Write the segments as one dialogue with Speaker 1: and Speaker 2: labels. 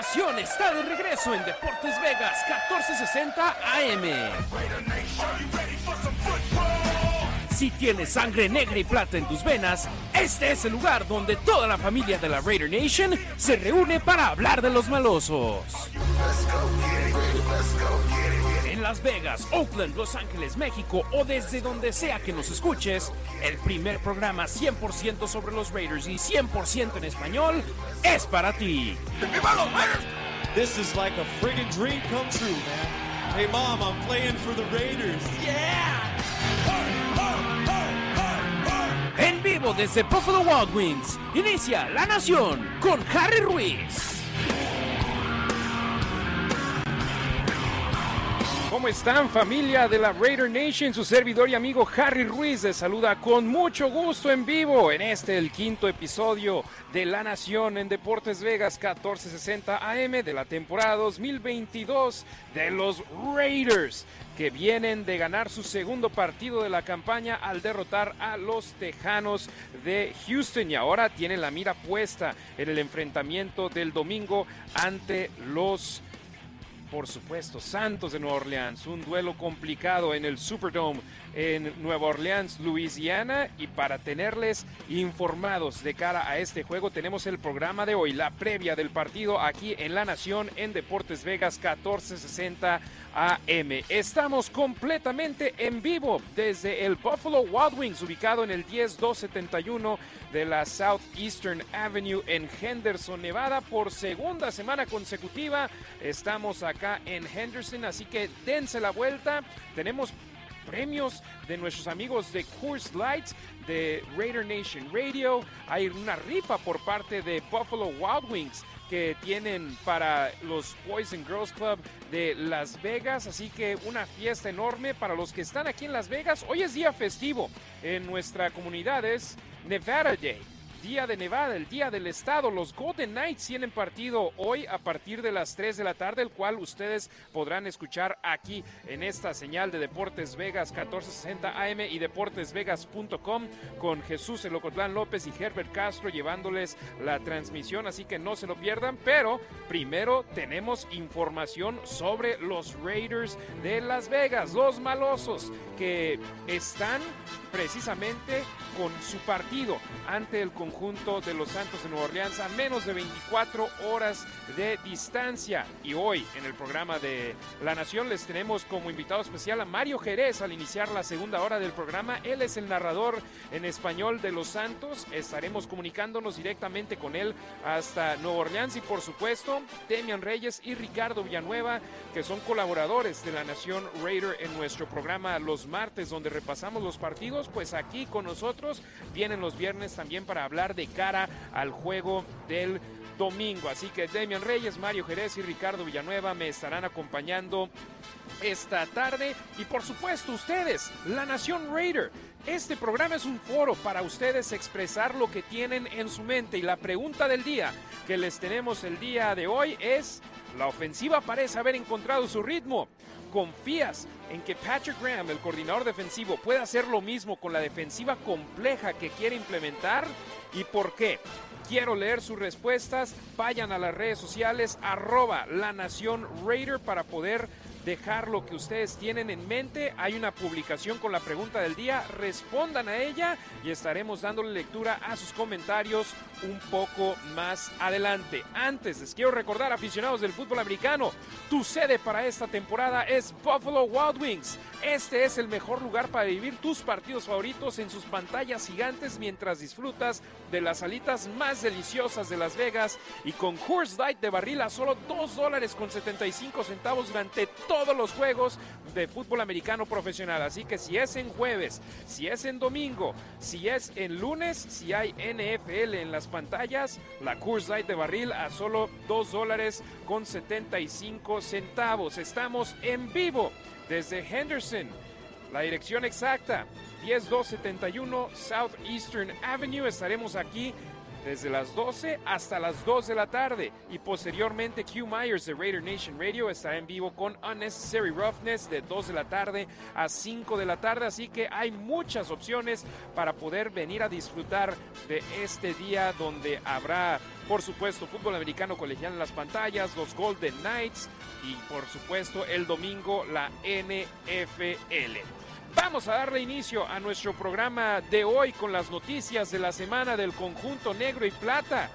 Speaker 1: Nación está de regreso en Deportes Vegas 1460 AM. Si tienes sangre negra y plata en tus venas, este es el lugar donde toda la familia de la Raider Nation se reúne para hablar de los malosos. En Las Vegas, Oakland, Los Ángeles, México o desde donde sea que nos escuches, el primer programa 100% sobre los Raiders y 100% en español es para ti.
Speaker 2: This is like a friggin' dream come true, man. Hey, mom, I'm playing for the Raiders. Yeah!
Speaker 1: En vivo desde Buffalo Wild Wings, inicia La Nación con Harry Ruiz. ¿Cómo están familia de la Raider Nation? Su servidor y amigo Harry Ruiz les saluda con mucho gusto en vivo en este el quinto episodio de La Nación en Deportes Vegas 1460 AM de la temporada 2022 de los Raiders que vienen de ganar su segundo partido de la campaña al derrotar a los Tejanos de Houston y ahora tienen la mira puesta en el enfrentamiento del domingo ante los por supuesto, Santos de Nueva Orleans, un duelo complicado en el Superdome en Nueva Orleans, Luisiana. Y para tenerles informados de cara a este juego, tenemos el programa de hoy, la previa del partido aquí en La Nación en Deportes Vegas 1460 AM. Estamos completamente en vivo desde el Buffalo Wild Wings, ubicado en el 10271 de la Southeastern Avenue en Henderson, Nevada, por segunda semana consecutiva. Estamos acá en Henderson, así que dense la vuelta. Tenemos premios de nuestros amigos de Coors Lights, de Raider Nation Radio. Hay una rifa por parte de Buffalo Wild Wings que tienen para los Boys and Girls Club de Las Vegas. Así que una fiesta enorme para los que están aquí en Las Vegas. Hoy es día festivo en nuestra comunidad, es Nevada Day. Día de Nevada, el día del estado. Los Golden Knights tienen partido hoy a partir de las 3 de la tarde, el cual ustedes podrán escuchar aquí en esta señal de Deportes Vegas 1460 AM y deportesvegas.com con Jesús Elocotlán López y Herbert Castro llevándoles la transmisión, así que no se lo pierdan. Pero primero tenemos información sobre los Raiders de Las Vegas, los malosos que están precisamente con su partido ante el conjunto de los Santos de Nueva Orleans a menos de 24 horas de distancia. Y hoy en el programa de La Nación les tenemos como invitado especial a Mario Jerez al iniciar la segunda hora del programa. Él es el narrador en español de los Santos. Estaremos comunicándonos directamente con él hasta Nueva Orleans y por supuesto Demian Reyes y Ricardo Villanueva que son colaboradores de La Nación Raider en nuestro programa los martes donde repasamos los partidos. Pues aquí con nosotros vienen los viernes también para hablar de cara al juego del domingo. Así que Demian Reyes, Mario Jerez y Ricardo Villanueva me estarán acompañando esta tarde. Y por supuesto ustedes, la Nación Raider. Este programa es un foro para ustedes expresar lo que tienen en su mente. Y la pregunta del día que les tenemos el día de hoy es, ¿la ofensiva parece haber encontrado su ritmo? ¿Confías en que Patrick Graham, el coordinador defensivo, pueda hacer lo mismo con la defensiva compleja que quiere implementar? ¿Y por qué? Quiero leer sus respuestas. Vayan a las redes sociales, arroba la Nación Raider para poder dejar lo que ustedes tienen en mente. Hay una publicación con la pregunta del día. Respondan a ella y estaremos dándole lectura a sus comentarios un poco más adelante. Antes, les quiero recordar, aficionados del fútbol americano, tu sede para esta temporada es Buffalo Wild Wings. Este es el mejor lugar para vivir tus partidos favoritos en sus pantallas gigantes mientras disfrutas de las alitas más deliciosas de Las Vegas y con Coors Light de barril a solo 2 dólares con 75 centavos durante todos los juegos de fútbol americano profesional. Así que si es en jueves, si es en domingo, si es en lunes, si hay NFL en las pantallas, la Coors Light de barril a solo 2 dólares con 75 centavos. Estamos en vivo desde Henderson. La dirección exacta, 10271 Southeastern Avenue. Estaremos aquí desde las 12 hasta las 2 de la tarde. Y posteriormente, Q Myers de Raider Nation Radio estará en vivo con Unnecessary Roughness de 2 de la tarde a 5 de la tarde. Así que hay muchas opciones para poder venir a disfrutar de este día donde habrá por supuesto, fútbol americano colegial en las pantallas, los Golden Knights y por supuesto el domingo la NFL. Vamos a darle inicio a nuestro programa de hoy con las noticias de la semana del conjunto negro y plata.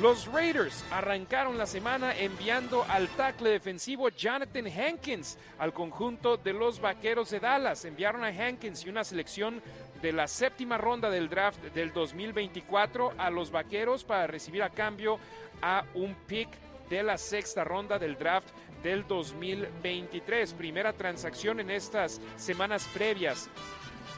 Speaker 1: Los Raiders arrancaron la semana enviando al tackle defensivo Jonathan Hankins al conjunto de los Vaqueros de Dallas. Enviaron a Hankins y una selección de la séptima ronda del draft del 2024 a los Vaqueros para recibir a cambio a un pick de la sexta ronda del draft del 2023. Primera transacción en estas semanas previas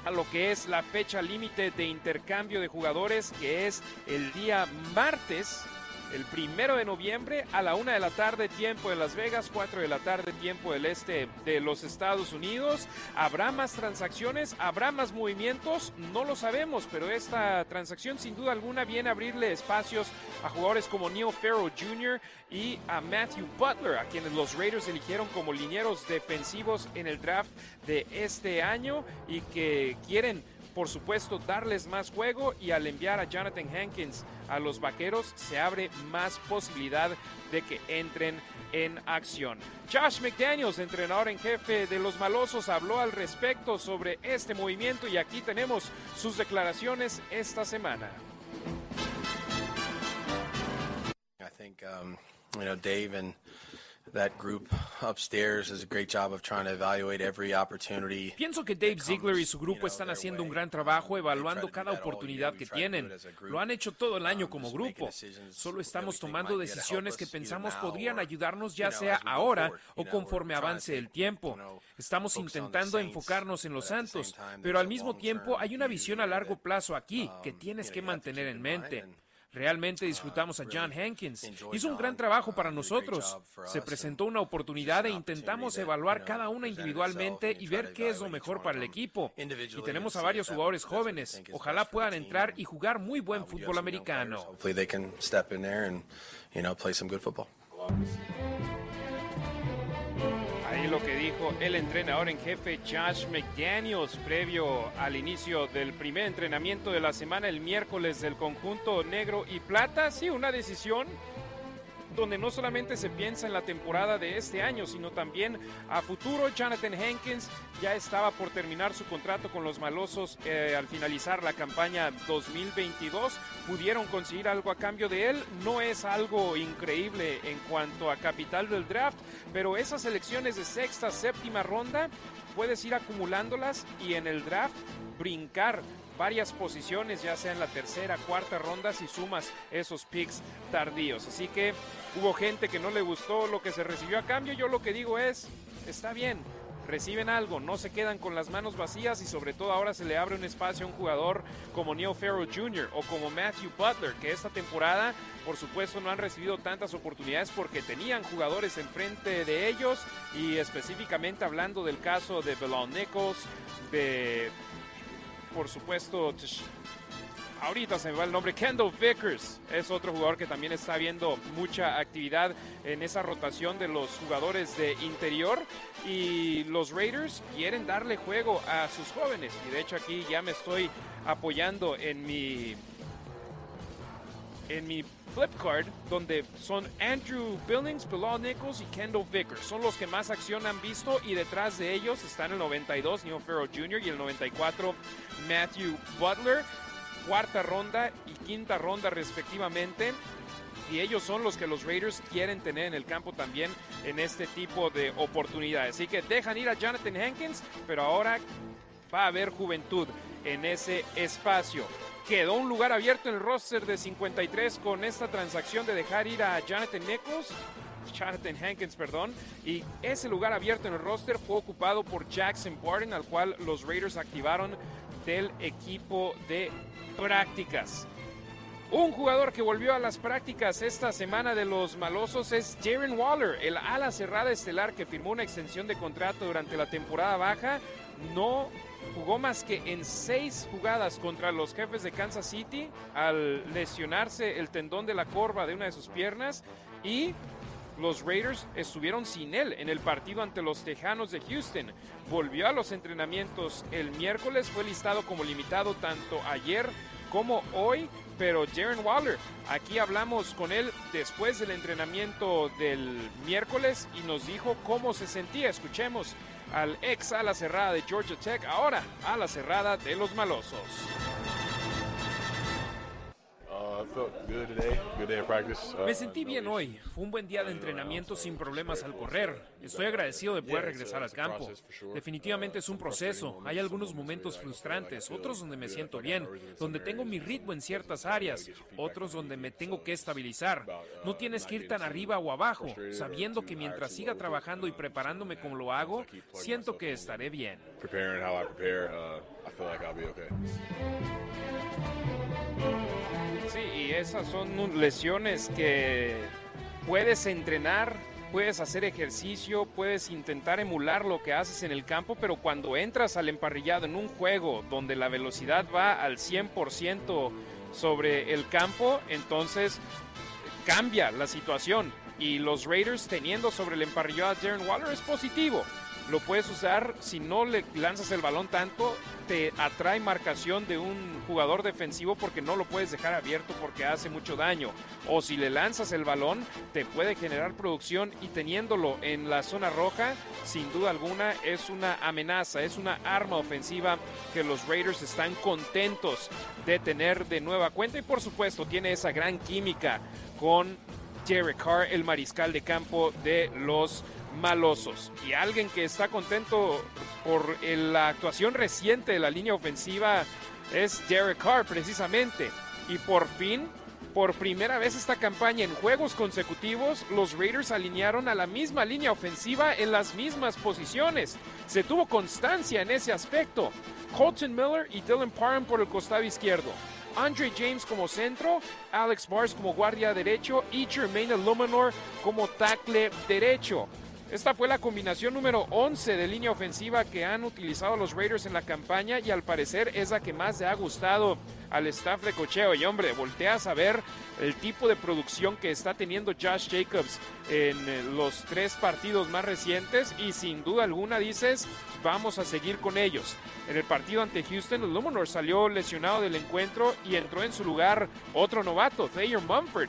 Speaker 1: a lo que es la fecha límite de intercambio de jugadores, que es el día martes el primero de noviembre a la una de la tarde, tiempo de Las Vegas, 4 de la tarde, tiempo del este de los Estados Unidos. ¿Habrá más transacciones? ¿Habrá más movimientos? No lo sabemos, pero esta transacción sin duda alguna viene a abrirle espacios a jugadores como Neil Farrell Jr. y a Matthew Butler, a quienes los Raiders eligieron como linieros defensivos en el draft de este año y que quieren por supuesto, darles más juego y al enviar a Jonathan Hankins a los Vaqueros se abre más posibilidad de que entren en acción. Josh McDaniels, entrenador en jefe de los Malosos, habló al respecto sobre este movimiento y aquí tenemos sus declaraciones esta semana.
Speaker 3: I think, um, you know, Dave and that group upstairs does a great job of trying to evaluate every opportunity.
Speaker 1: Pienso que Dave Ziegler y su grupo están haciendo un gran trabajo evaluando cada oportunidad que tienen. Lo han hecho todo el año
Speaker 3: Um,
Speaker 1: como grupo. Solo estamos tomando decisiones que pensamos podrían ayudarnos ya sea ahora o conforme avance el tiempo. Estamos intentando enfocarnos en los Santos, pero al mismo tiempo hay una visión a largo plazo aquí que tienes que mantener en mente. Realmente disfrutamos a John Hankins. Hizo un gran trabajo para nosotros. Se presentó una oportunidad e intentamos evaluar cada una individualmente y ver qué es lo mejor para el equipo. Y tenemos a varios jugadores jóvenes. Ojalá puedan entrar y jugar muy buen fútbol americano. Ahí lo que dijo el entrenador en jefe Josh McDaniels previo al inicio del primer entrenamiento de la semana el miércoles del conjunto negro y plata. Sí, una decisión donde no solamente se piensa en la temporada de este año, sino también a futuro. Jonathan Hankins ya estaba por terminar su contrato con los Malosos eh, al finalizar la campaña 2022. Pudieron conseguir algo a cambio de él. No es algo increíble en cuanto a capital del draft, pero esas elecciones de sexta, séptima ronda, puedes ir acumulándolas y en el draft brincar varias posiciones, ya sea en la tercera, cuarta ronda, si sumas esos picks tardíos. Así que hubo gente que no le gustó lo que se recibió a cambio. Yo lo que digo es, está bien, reciben algo, no se quedan con las manos vacías y sobre todo ahora se le abre un espacio a un jugador como Neil Farrell Jr. o como Matthew Butler, que esta temporada por supuesto no han recibido tantas oportunidades porque tenían jugadores enfrente de ellos y específicamente hablando del caso de Belon Nichols, de por supuesto Ahorita se me va el nombre. Kendall Vickers es otro jugador que también está viendo mucha actividad en esa rotación de los jugadores de interior. Y los Raiders quieren darle juego a sus jóvenes. Y de hecho aquí ya me estoy apoyando en mi en mi flip card, donde son Andrew Billings, Bilal Nichols y Kendall Vickers. Son los que más acción han visto y detrás de ellos están el 92, Neil Farrell Jr. y el 94, Matthew Butler. Cuarta ronda y quinta ronda respectivamente. Y ellos son los que los Raiders quieren tener en el campo también en este tipo de oportunidades. Así que dejan ir a Jonathan Hankins, pero ahora va a haber juventud en ese espacio. Quedó un lugar abierto en el roster de 53 con esta transacción de dejar ir a Jonathan Nichols. Jonathan Hankins, perdón, y ese lugar abierto en el roster fue ocupado por Jackson Barton, al cual los Raiders activaron del equipo de prácticas. Un jugador que volvió a las prácticas esta semana de los malosos es Jaren Waller, el ala cerrada estelar que firmó una extensión de contrato durante la temporada baja. No jugó más que en seis jugadas contra los jefes de Kansas City al lesionarse el tendón de la corva de una de sus piernas y los Raiders estuvieron sin él en el partido ante los Tejanos de Houston. Volvió a los entrenamientos el miércoles, fue listado como limitado tanto ayer como hoy pero Darren Waller, aquí hablamos con él después del entrenamiento del miércoles y nos dijo cómo se sentía. Escuchemos al ex ala cerrada de Georgia Tech, ahora a la cerrada de los malosos.
Speaker 4: Me sentí bien hoy. Fue un buen día de entrenamiento sin problemas al correr. Estoy agradecido de poder regresar al campo. Definitivamente es un proceso. Hay algunos momentos frustrantes, otros donde me siento bien, donde tengo mi ritmo en ciertas áreas, otros donde me tengo que estabilizar. No tienes que ir tan arriba o abajo, sabiendo que mientras siga trabajando y preparándome como lo hago, siento que estaré bien.
Speaker 1: Sí, y esas son lesiones que puedes entrenar, puedes hacer ejercicio, puedes intentar emular lo que haces en el campo, pero cuando entras al emparrillado en un juego donde la velocidad va al 100% sobre el campo, entonces cambia la situación. Y los Raiders teniendo sobre el emparrillado a Darren Waller es positivo lo puedes usar si no le lanzas el balón tanto, te atrae marcación de un jugador defensivo porque no lo puedes dejar abierto porque hace mucho daño. O si le lanzas el balón, te puede generar producción y teniéndolo en la zona roja, sin duda alguna es una amenaza, es una arma ofensiva que los Raiders están contentos de tener de nueva cuenta y por supuesto tiene esa gran química con Jerry Carr, el mariscal de campo de los malosos. Y alguien que está contento por la actuación reciente de la línea ofensiva es Derek Carr, precisamente. Y por fin, por primera vez esta campaña en juegos consecutivos, los Raiders alinearon a la misma línea ofensiva en las mismas posiciones. Se tuvo constancia en ese aspecto. Colton Miller y Dylan Parham por el costado izquierdo. Andre James como centro, Alex Bars como guardia derecho y Jermaine Luminor como tackle derecho. Esta fue la combinación número 11 de línea ofensiva que han utilizado los Raiders en la campaña y al parecer es la que más le ha gustado al staff de cocheo. Y hombre, volteas a ver el tipo de producción que está teniendo Josh Jacobs en eh, los tres partidos más recientes y sin duda alguna dices, vamos a seguir con ellos. En el partido ante Houston, el Luminor salió lesionado del encuentro y entró en su lugar otro novato, Thayer Mumford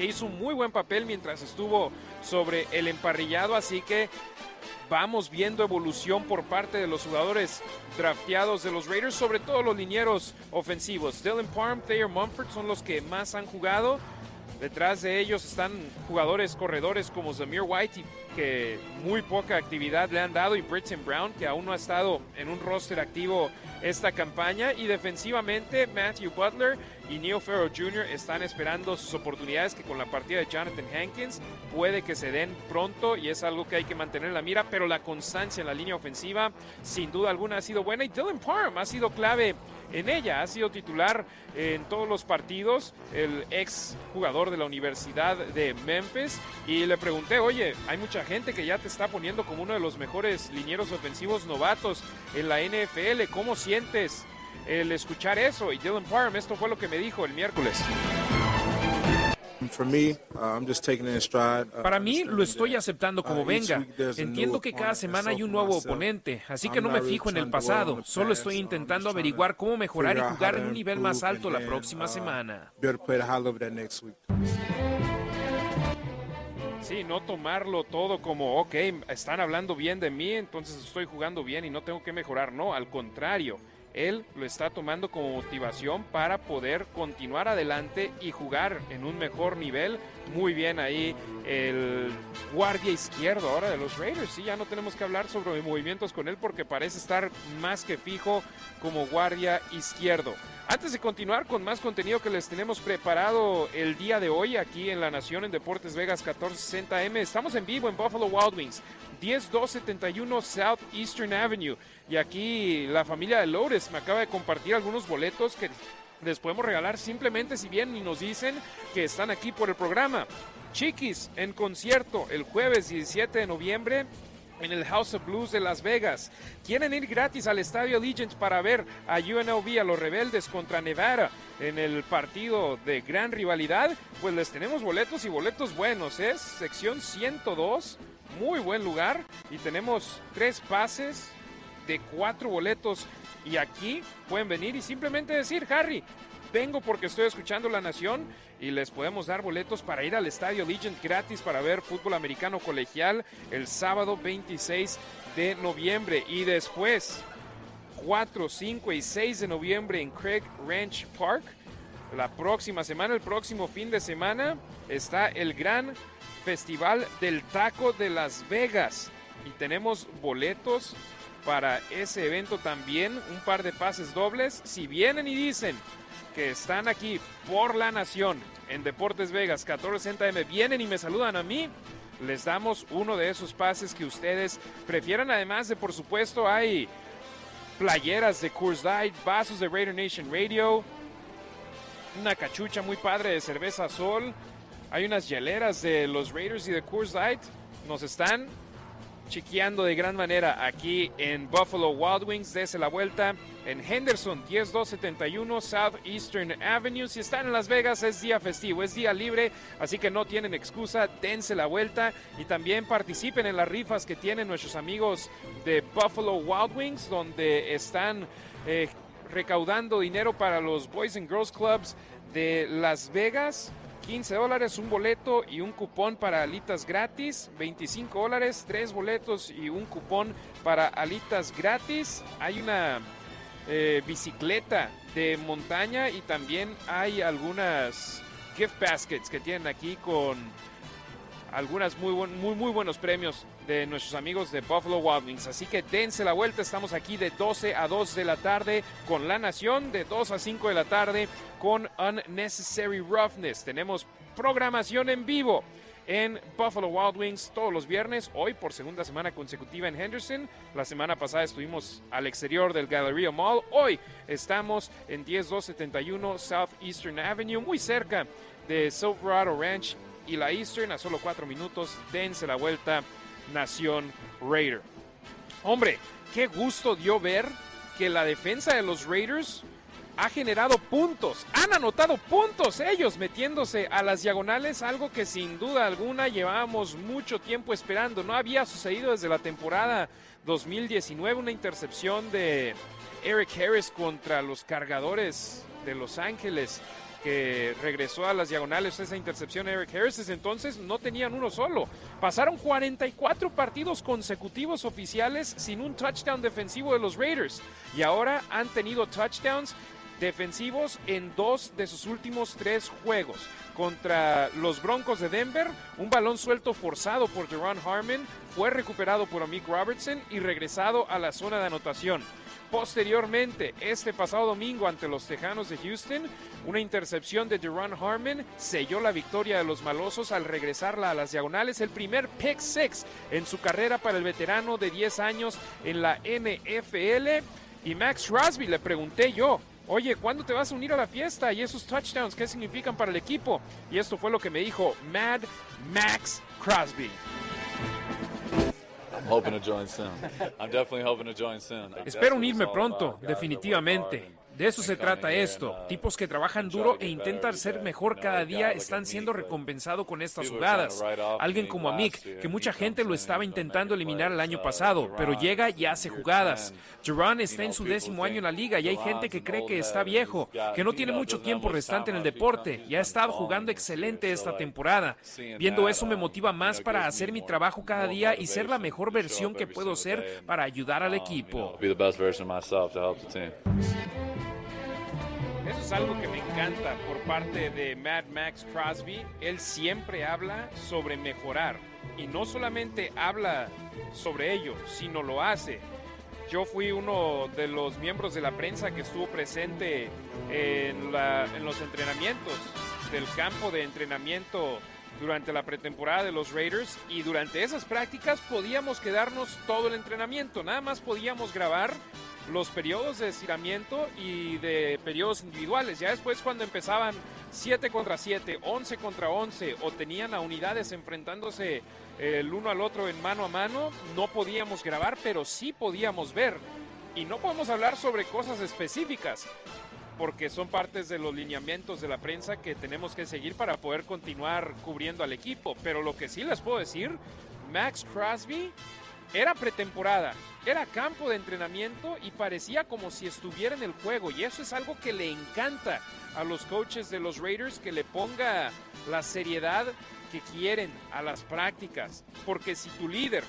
Speaker 1: que hizo un muy buen papel mientras estuvo sobre el emparrillado, así que vamos viendo evolución por parte de los jugadores drafteados de los Raiders, sobre todo los linieros ofensivos. Dylan Parham, Thayer Mumford son los que más han jugado. Detrás de ellos están jugadores corredores como Zamir White, que muy poca actividad le han dado, y Britton Brown, que aún no ha estado en un roster activo esta campaña. Y defensivamente, Matthew Butler y Neil Farrell Jr. están esperando sus oportunidades que con la partida de Jonathan Hankins puede que se den pronto y es algo que hay que mantener en la mira, pero la constancia en la línea ofensiva sin duda alguna ha sido buena y Dylan Parham ha sido clave en ella, ha sido titular en todos los partidos, el ex jugador de la Universidad de Memphis y le pregunté, oye, hay mucha gente que ya te está poniendo como uno de los mejores linieros ofensivos novatos en la NFL, ¿cómo sientes? el escuchar eso. Y Dylan Parham, esto fue lo que me dijo el miércoles.
Speaker 4: Para mí lo estoy aceptando como uh, venga. Entiendo que cada semana hay un nuevo oponente, así que no me fijo en el pasado. Solo estoy intentando averiguar cómo mejorar y jugar en un nivel más alto la próxima uh, semana.
Speaker 1: Sí, no tomarlo todo como, ok, están hablando bien de mí, entonces estoy jugando bien y no tengo que mejorar. No, al contrario él lo está tomando como motivación para poder continuar adelante y jugar en un mejor nivel. Muy bien ahí el guardia izquierdo ahora de los Raiders. Sí, ya no tenemos que hablar sobre movimientos con él porque parece estar más que fijo como guardia izquierdo. Antes de continuar con más contenido que les tenemos preparado el día de hoy aquí en La Nación en Deportes Vegas 1460M, estamos en vivo en Buffalo Wild Wings, 10271 South Eastern Avenue. Y aquí la familia de Lores me acaba de compartir algunos boletos que les podemos regalar simplemente si bien nos dicen que están aquí por el programa. Chiquis en concierto el jueves 17 de noviembre en el House of Blues de Las Vegas. ¿Quieren ir gratis al Estadio Allegiant para ver a UNLV, a los rebeldes contra Nevada en el partido de gran rivalidad? Pues les tenemos boletos y boletos buenos. Es sección 102, muy buen lugar. Y tenemos tres pases de cuatro boletos. Y aquí pueden venir y simplemente decir, Harry, vengo porque estoy escuchando La Nación y les podemos dar boletos para ir al Estadio Legend gratis para ver fútbol americano colegial el sábado 26 de noviembre. Y después, 4, 5 y 6 de noviembre en Craig Ranch Park. La próxima semana, el próximo fin de semana, está el gran Festival del Taco de Las Vegas. Y tenemos boletos para ese evento también, un par de pases dobles. Si vienen y dicen que están aquí por la nación en Deportes Vegas 1460M, vienen y me saludan a mí, les damos uno de esos pases que ustedes prefieran. Además de, por supuesto, hay playeras de Coors Light, vasos de Raider Nation Radio, una cachucha muy padre de cerveza Sol. Hay unas hieleras de los Raiders y de Coors Light. Nos están chiqueando de gran manera aquí en Buffalo Wild Wings. Dese la vuelta en Henderson, 10271 Southeastern Avenue. Si están en Las Vegas, es día festivo, es día libre, así que no tienen excusa. Dense la vuelta y también participen en las rifas que tienen nuestros amigos de Buffalo Wild Wings, donde están eh, recaudando dinero para los Boys and Girls Clubs de Las Vegas. 15 dólares, un boleto y un cupón para alitas gratis. 25 dólares, tres boletos y un cupón para alitas gratis. Hay una eh, bicicleta de montaña y también hay algunas gift baskets que tienen aquí con algunas muy, muy, muy buenos premios de nuestros amigos de Buffalo Wild Wings. Así que dense la vuelta, estamos aquí de 12 a 2 de la tarde con La Nación, de 2 a 5 de la tarde con Unnecessary Roughness. Tenemos programación en vivo en Buffalo Wild Wings todos los viernes, hoy por segunda semana consecutiva en Henderson. La semana pasada estuvimos al exterior del Galleria Mall. Hoy estamos en 10271 Southeastern Avenue, muy cerca de Silverado Ranch y la Eastern a solo cuatro minutos. Dense la vuelta, Nación Raider. Hombre, qué gusto dio ver que la defensa de los Raiders ha generado puntos, han anotado puntos ellos metiéndose a las diagonales, algo que sin duda alguna llevábamos mucho tiempo esperando. No había sucedido desde la temporada 2019 una intercepción de Eric Harris contra los cargadores de Los Ángeles que regresó a las diagonales esa intercepción Eric Harris, entonces no tenían uno solo. Pasaron 44 partidos consecutivos oficiales sin un touchdown defensivo de los Raiders y ahora han tenido touchdowns defensivos en dos de sus últimos tres juegos. Contra los Broncos de Denver, un balón suelto forzado por Jerron Harmon fue recuperado por Amik Robertson y regresado a la zona de anotación. Posteriormente, este pasado domingo ante los Tejanos de Houston, una intercepción de Jerron Harmon selló la victoria de los malosos al regresarla a las diagonales, el primer pick six en su carrera para el veterano de 10 años en la NFL. Y Max Crosby le pregunté yo, oye, ¿cuándo te vas a unir a la fiesta? Y esos touchdowns, ¿qué significan para el equipo? Y esto fue lo que me dijo Mad Max Crosby. Espero unirme pronto, definitivamente. De eso se trata esto. Tipos que trabajan duro e intentan ser mejor cada día están siendo recompensados con estas jugadas. Alguien como Amik, que mucha gente lo estaba intentando eliminar el año pasado, pero llega y hace jugadas. Jerron está en su décimo año en la liga y hay gente que cree que está viejo, que no tiene mucho tiempo restante en el deporte y ha estado jugando excelente esta temporada. Viendo eso me motiva más para hacer mi trabajo cada día y ser la mejor versión que puedo ser para ayudar al equipo. Eso es algo que me encanta por parte de Mad Max Crosby. Él siempre habla sobre mejorar y no solamente habla sobre ello, sino lo hace. Yo fui uno de los miembros de la prensa que estuvo presente en, en los entrenamientos del campo de entrenamiento durante la pretemporada de los Raiders y durante esas prácticas podíamos quedarnos todo el entrenamiento, nada más podíamos grabar los periodos de estiramiento y de periodos individuales. Ya después cuando empezaban 7 contra 7, 11 contra 11 o tenían a unidades enfrentándose eh, el uno al otro en mano a mano, no podíamos grabar, pero sí podíamos ver. Y no podemos hablar sobre cosas específicas, porque son partes de los lineamientos de la prensa que tenemos que seguir para poder continuar cubriendo al equipo. Pero lo que sí les puedo decir, Max Crosby era pretemporada, era campo de entrenamiento y parecía como si estuviera en el juego. Y eso es algo que le encanta a los coaches de los Raiders, que le ponga la seriedad que quieren a las prácticas. Porque si tu líder,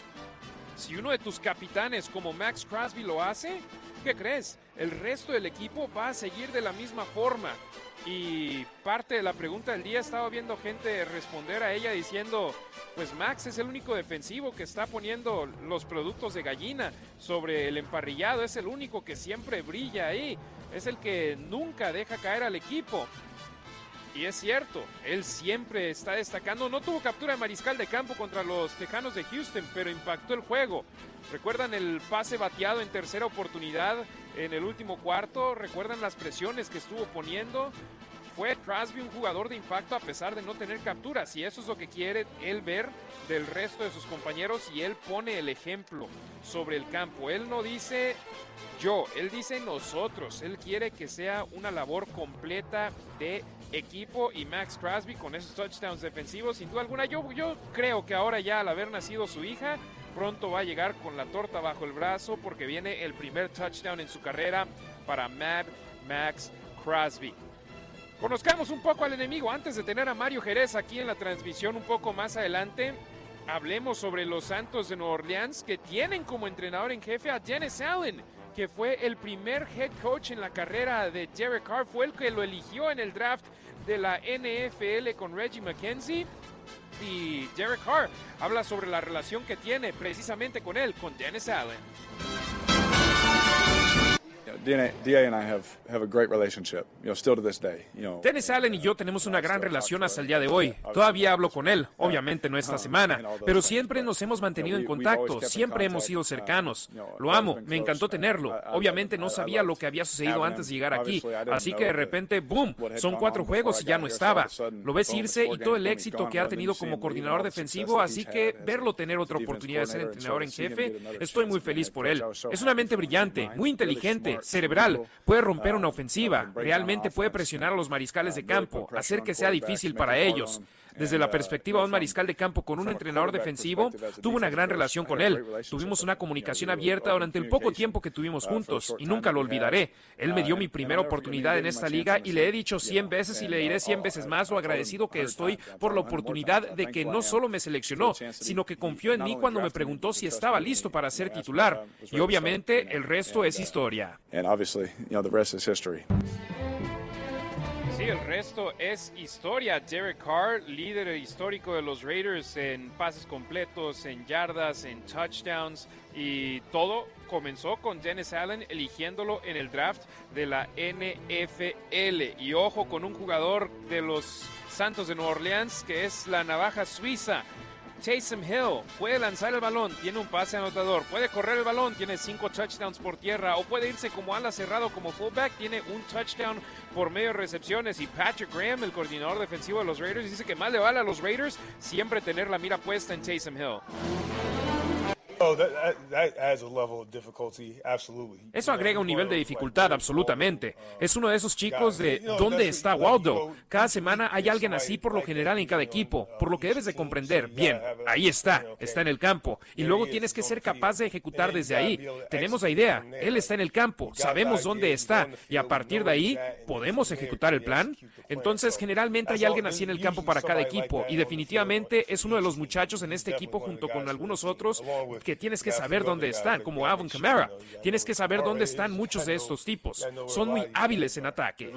Speaker 1: si uno de tus capitanes como Max Crosby lo hace, ¿qué crees? El resto del equipo va a seguir de la misma forma. Y parte de la pregunta del día estaba viendo gente responder a ella diciendo, pues Max es el único defensivo que está poniendo los productos de gallina sobre el emparrillado, es el único que siempre brilla ahí, es el que nunca deja caer al equipo. Y es cierto, él siempre está destacando. No tuvo captura de mariscal de campo contra los Tejanos de Houston, pero impactó el juego. ¿Recuerdan el pase bateado en tercera oportunidad en el último cuarto? ¿Recuerdan las presiones que estuvo poniendo? Fue Crosby un jugador de impacto a pesar de no tener capturas y eso es lo que quiere él ver del resto de sus compañeros y él pone el ejemplo sobre el campo. Él no dice yo, él dice nosotros. Él quiere que sea una labor completa de equipo y Max Crosby con esos touchdowns defensivos, sin duda alguna. Yo, yo creo que ahora ya al haber nacido su hija, pronto va a llegar con la torta bajo el brazo porque viene el primer touchdown en su carrera para Mad Max Crosby. Conozcamos un poco al enemigo antes de tener a Mario Jerez aquí en la transmisión un poco más adelante. Hablemos sobre los Santos de Nueva Orleans que tienen como entrenador en jefe a Dennis Allen que fue el primer head coach en la carrera de Derek Carr, fue el que lo eligió en el draft de la NFL con Reggie McKenzie. Y Derek Carr habla sobre la relación que tiene precisamente con él, con Dennis Allen.
Speaker 4: Dennis Allen y yo tenemos una gran relación hasta el día de hoy. Todavía hablo con él, obviamente no esta semana, pero siempre nos hemos mantenido en contacto, siempre hemos sido cercanos. Lo amo, me encantó tenerlo. Obviamente no sabía lo que había sucedido antes de llegar aquí, así que de repente, boom, son cuatro juegos y ya no estaba. Lo ves irse y todo el éxito que ha tenido como coordinador defensivo, así que verlo tener otra oportunidad de ser entrenador en jefe, estoy muy feliz por él. Es una mente brillante, muy inteligente, cerebral, puede romper una ofensiva, realmente puede presionar a los mariscales de campo, hacer que sea difícil para ellos. Desde la perspectiva de un mariscal de campo con un entrenador defensivo, tuvo una gran relación con él. Tuvimos una comunicación abierta durante el poco tiempo que tuvimos juntos y nunca lo olvidaré. Él me dio mi primera oportunidad en esta liga y le he dicho 100 veces y le diré 100 veces más lo agradecido que estoy por la oportunidad de que no solo me seleccionó, sino que confió en mí cuando me preguntó si estaba listo para ser titular. Y obviamente el resto es historia.
Speaker 1: Sí, el resto es historia. Derek Carr, líder histórico de los Raiders en pases completos, en yardas, en touchdowns y todo comenzó con Dennis Allen eligiéndolo en el draft de la NFL. Y ojo con un jugador de los Santos de Nueva Orleans que es la navaja suiza. Taysom Hill puede lanzar el balón, tiene un pase anotador, puede correr el balón, tiene cinco touchdowns por tierra, o puede irse como ala cerrado como fullback, tiene un touchdown por medio de recepciones. Y Patrick Graham, el coordinador defensivo de los Raiders, dice que más le vale a los Raiders siempre tener la mira puesta en Taysom Hill.
Speaker 4: Eso agrega un nivel de dificultad, absolutamente. Es uno de esos chicos de ¿dónde está Waldo? Cada semana hay alguien así por lo general en cada equipo, por lo que debes de comprender. Bien, ahí está, está en el campo. Y luego tienes que ser capaz de ejecutar desde ahí. Tenemos la idea, él está en el campo, sabemos dónde está, y a partir de ahí, ¿podemos ejecutar el plan? Entonces, generalmente hay alguien así en el campo para cada equipo, y definitivamente es uno de los muchachos en este equipo junto con algunos otros que tienes que saber dónde están, como Alvin Kamara. Tienes que saber dónde están muchos de estos tipos. Son muy hábiles en ataque.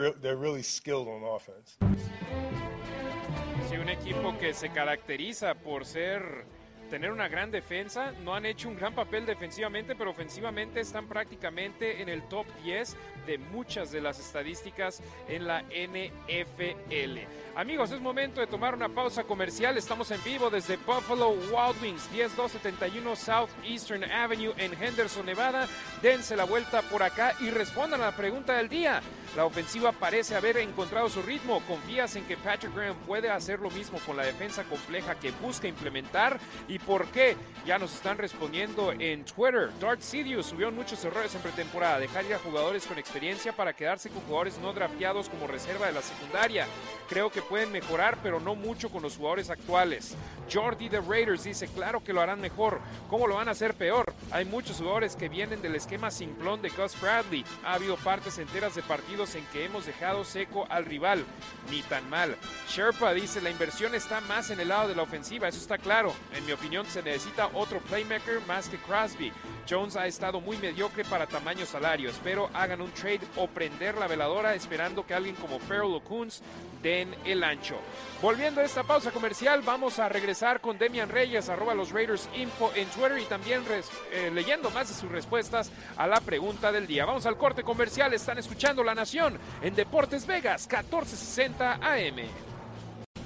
Speaker 1: Sí, un equipo que se caracteriza por ser tener una gran defensa. No han hecho un gran papel defensivamente, pero ofensivamente están prácticamente en el top 10 de muchas de las estadísticas en la NFL. Amigos, es momento de tomar una pausa comercial. Estamos en vivo desde Buffalo Wild Wings, 10271 Southeastern Avenue en Henderson, Nevada. Dense la vuelta por acá y respondan a la pregunta del día. La ofensiva parece haber encontrado su ritmo. ¿Confías en que Patrick Graham puede hacer lo mismo con la defensa compleja que busca implementar? ¿Y por qué? Ya nos están respondiendo en Twitter. Dart Sidious subió muchos errores en pretemporada. Dejar ir a jugadores con experiencia para quedarse con jugadores no drafteados como reserva de la secundaria. Creo que pueden mejorar, pero no mucho con los jugadores actuales. Jordi de Raiders dice, claro que lo harán mejor. ¿Cómo lo van a hacer peor? Hay muchos jugadores que vienen del esquema simplón de Gus Bradley. Ha habido partes enteras de partidos en que hemos dejado seco al rival. Ni tan mal. Sherpa dice, la inversión está más en el lado de la ofensiva, eso está claro. En mi opinión se necesita otro playmaker más que Crosby. Jones ha estado muy mediocre para tamaño salario. Espero hagan un trade o prender la veladora esperando que alguien como Farrell o Coons den el ancho. Volviendo a esta pausa comercial, vamos a regresar con Demian Reyes, arroba los Raiders Info en Twitter y también eh, leyendo más de sus respuestas a la pregunta del día. Vamos al corte comercial, están escuchando La Nación en Deportes Vegas, 1460 AM.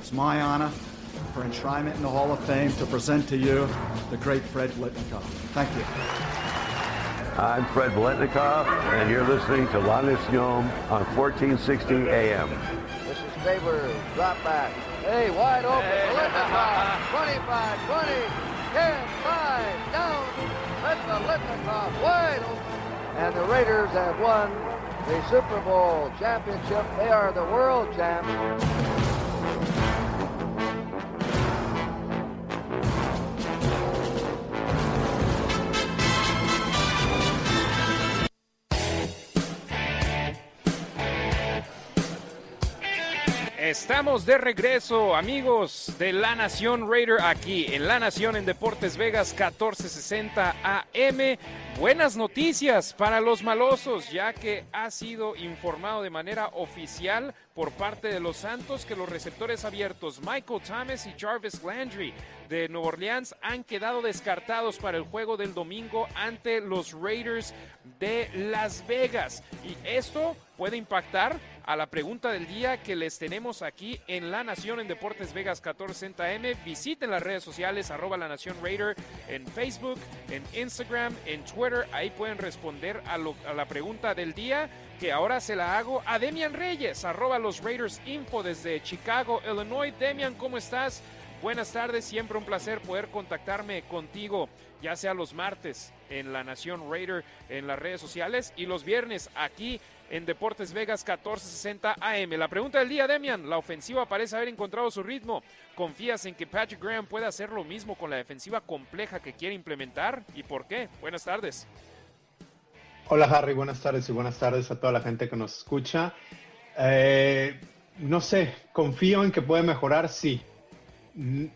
Speaker 5: It's my honor for enshrinement in the Hall of Fame to present to you the great Fred Blitnikoff. Thank you.
Speaker 6: I'm Fred Blitnikoff, and you're listening to La Nacion on 1460 AM.
Speaker 7: This is Faber, drop back. Hey, wide open. Hey. 25, 20, 10, 5, down. Let the Litnikoff wide open. And the Raiders have won the Super Bowl championship. They are the world champs.
Speaker 1: Estamos de regreso, amigos de La Nación Raider, aquí en La Nación en Deportes Vegas 1460 AM. Buenas noticias para los malosos, ya que ha sido informado de manera oficial por parte de los Santos que los receptores abiertos Michael Thomas y Jarvis Landry de Nueva Orleans han quedado descartados para el juego del domingo ante los Raiders de Las Vegas. Y esto puede impactar a la pregunta del día que les tenemos aquí en La Nación en Deportes Vegas 1460M. Visiten las redes sociales arroba La Nación Raider en Facebook, en Instagram, en Twitter. Ahí pueden responder a, a la pregunta del día que ahora se la hago a Demian Reyes, arroba los Raiders Info desde Chicago, Illinois. Demian, ¿cómo estás? Buenas tardes, siempre un placer poder contactarme contigo, ya sea los martes en La Nación Raider en las redes sociales y los viernes aquí en Deportes Vegas 1460 AM. La pregunta del día, Demian, la ofensiva parece haber encontrado su ritmo. ¿Confías en que Patrick Graham pueda hacer lo mismo con la defensiva compleja que quiere implementar? ¿Y por qué? Buenas tardes.
Speaker 8: Hola Harry, buenas tardes y buenas tardes a toda la gente que nos escucha. Eh, no sé, confío en que puede mejorar, sí. Mm,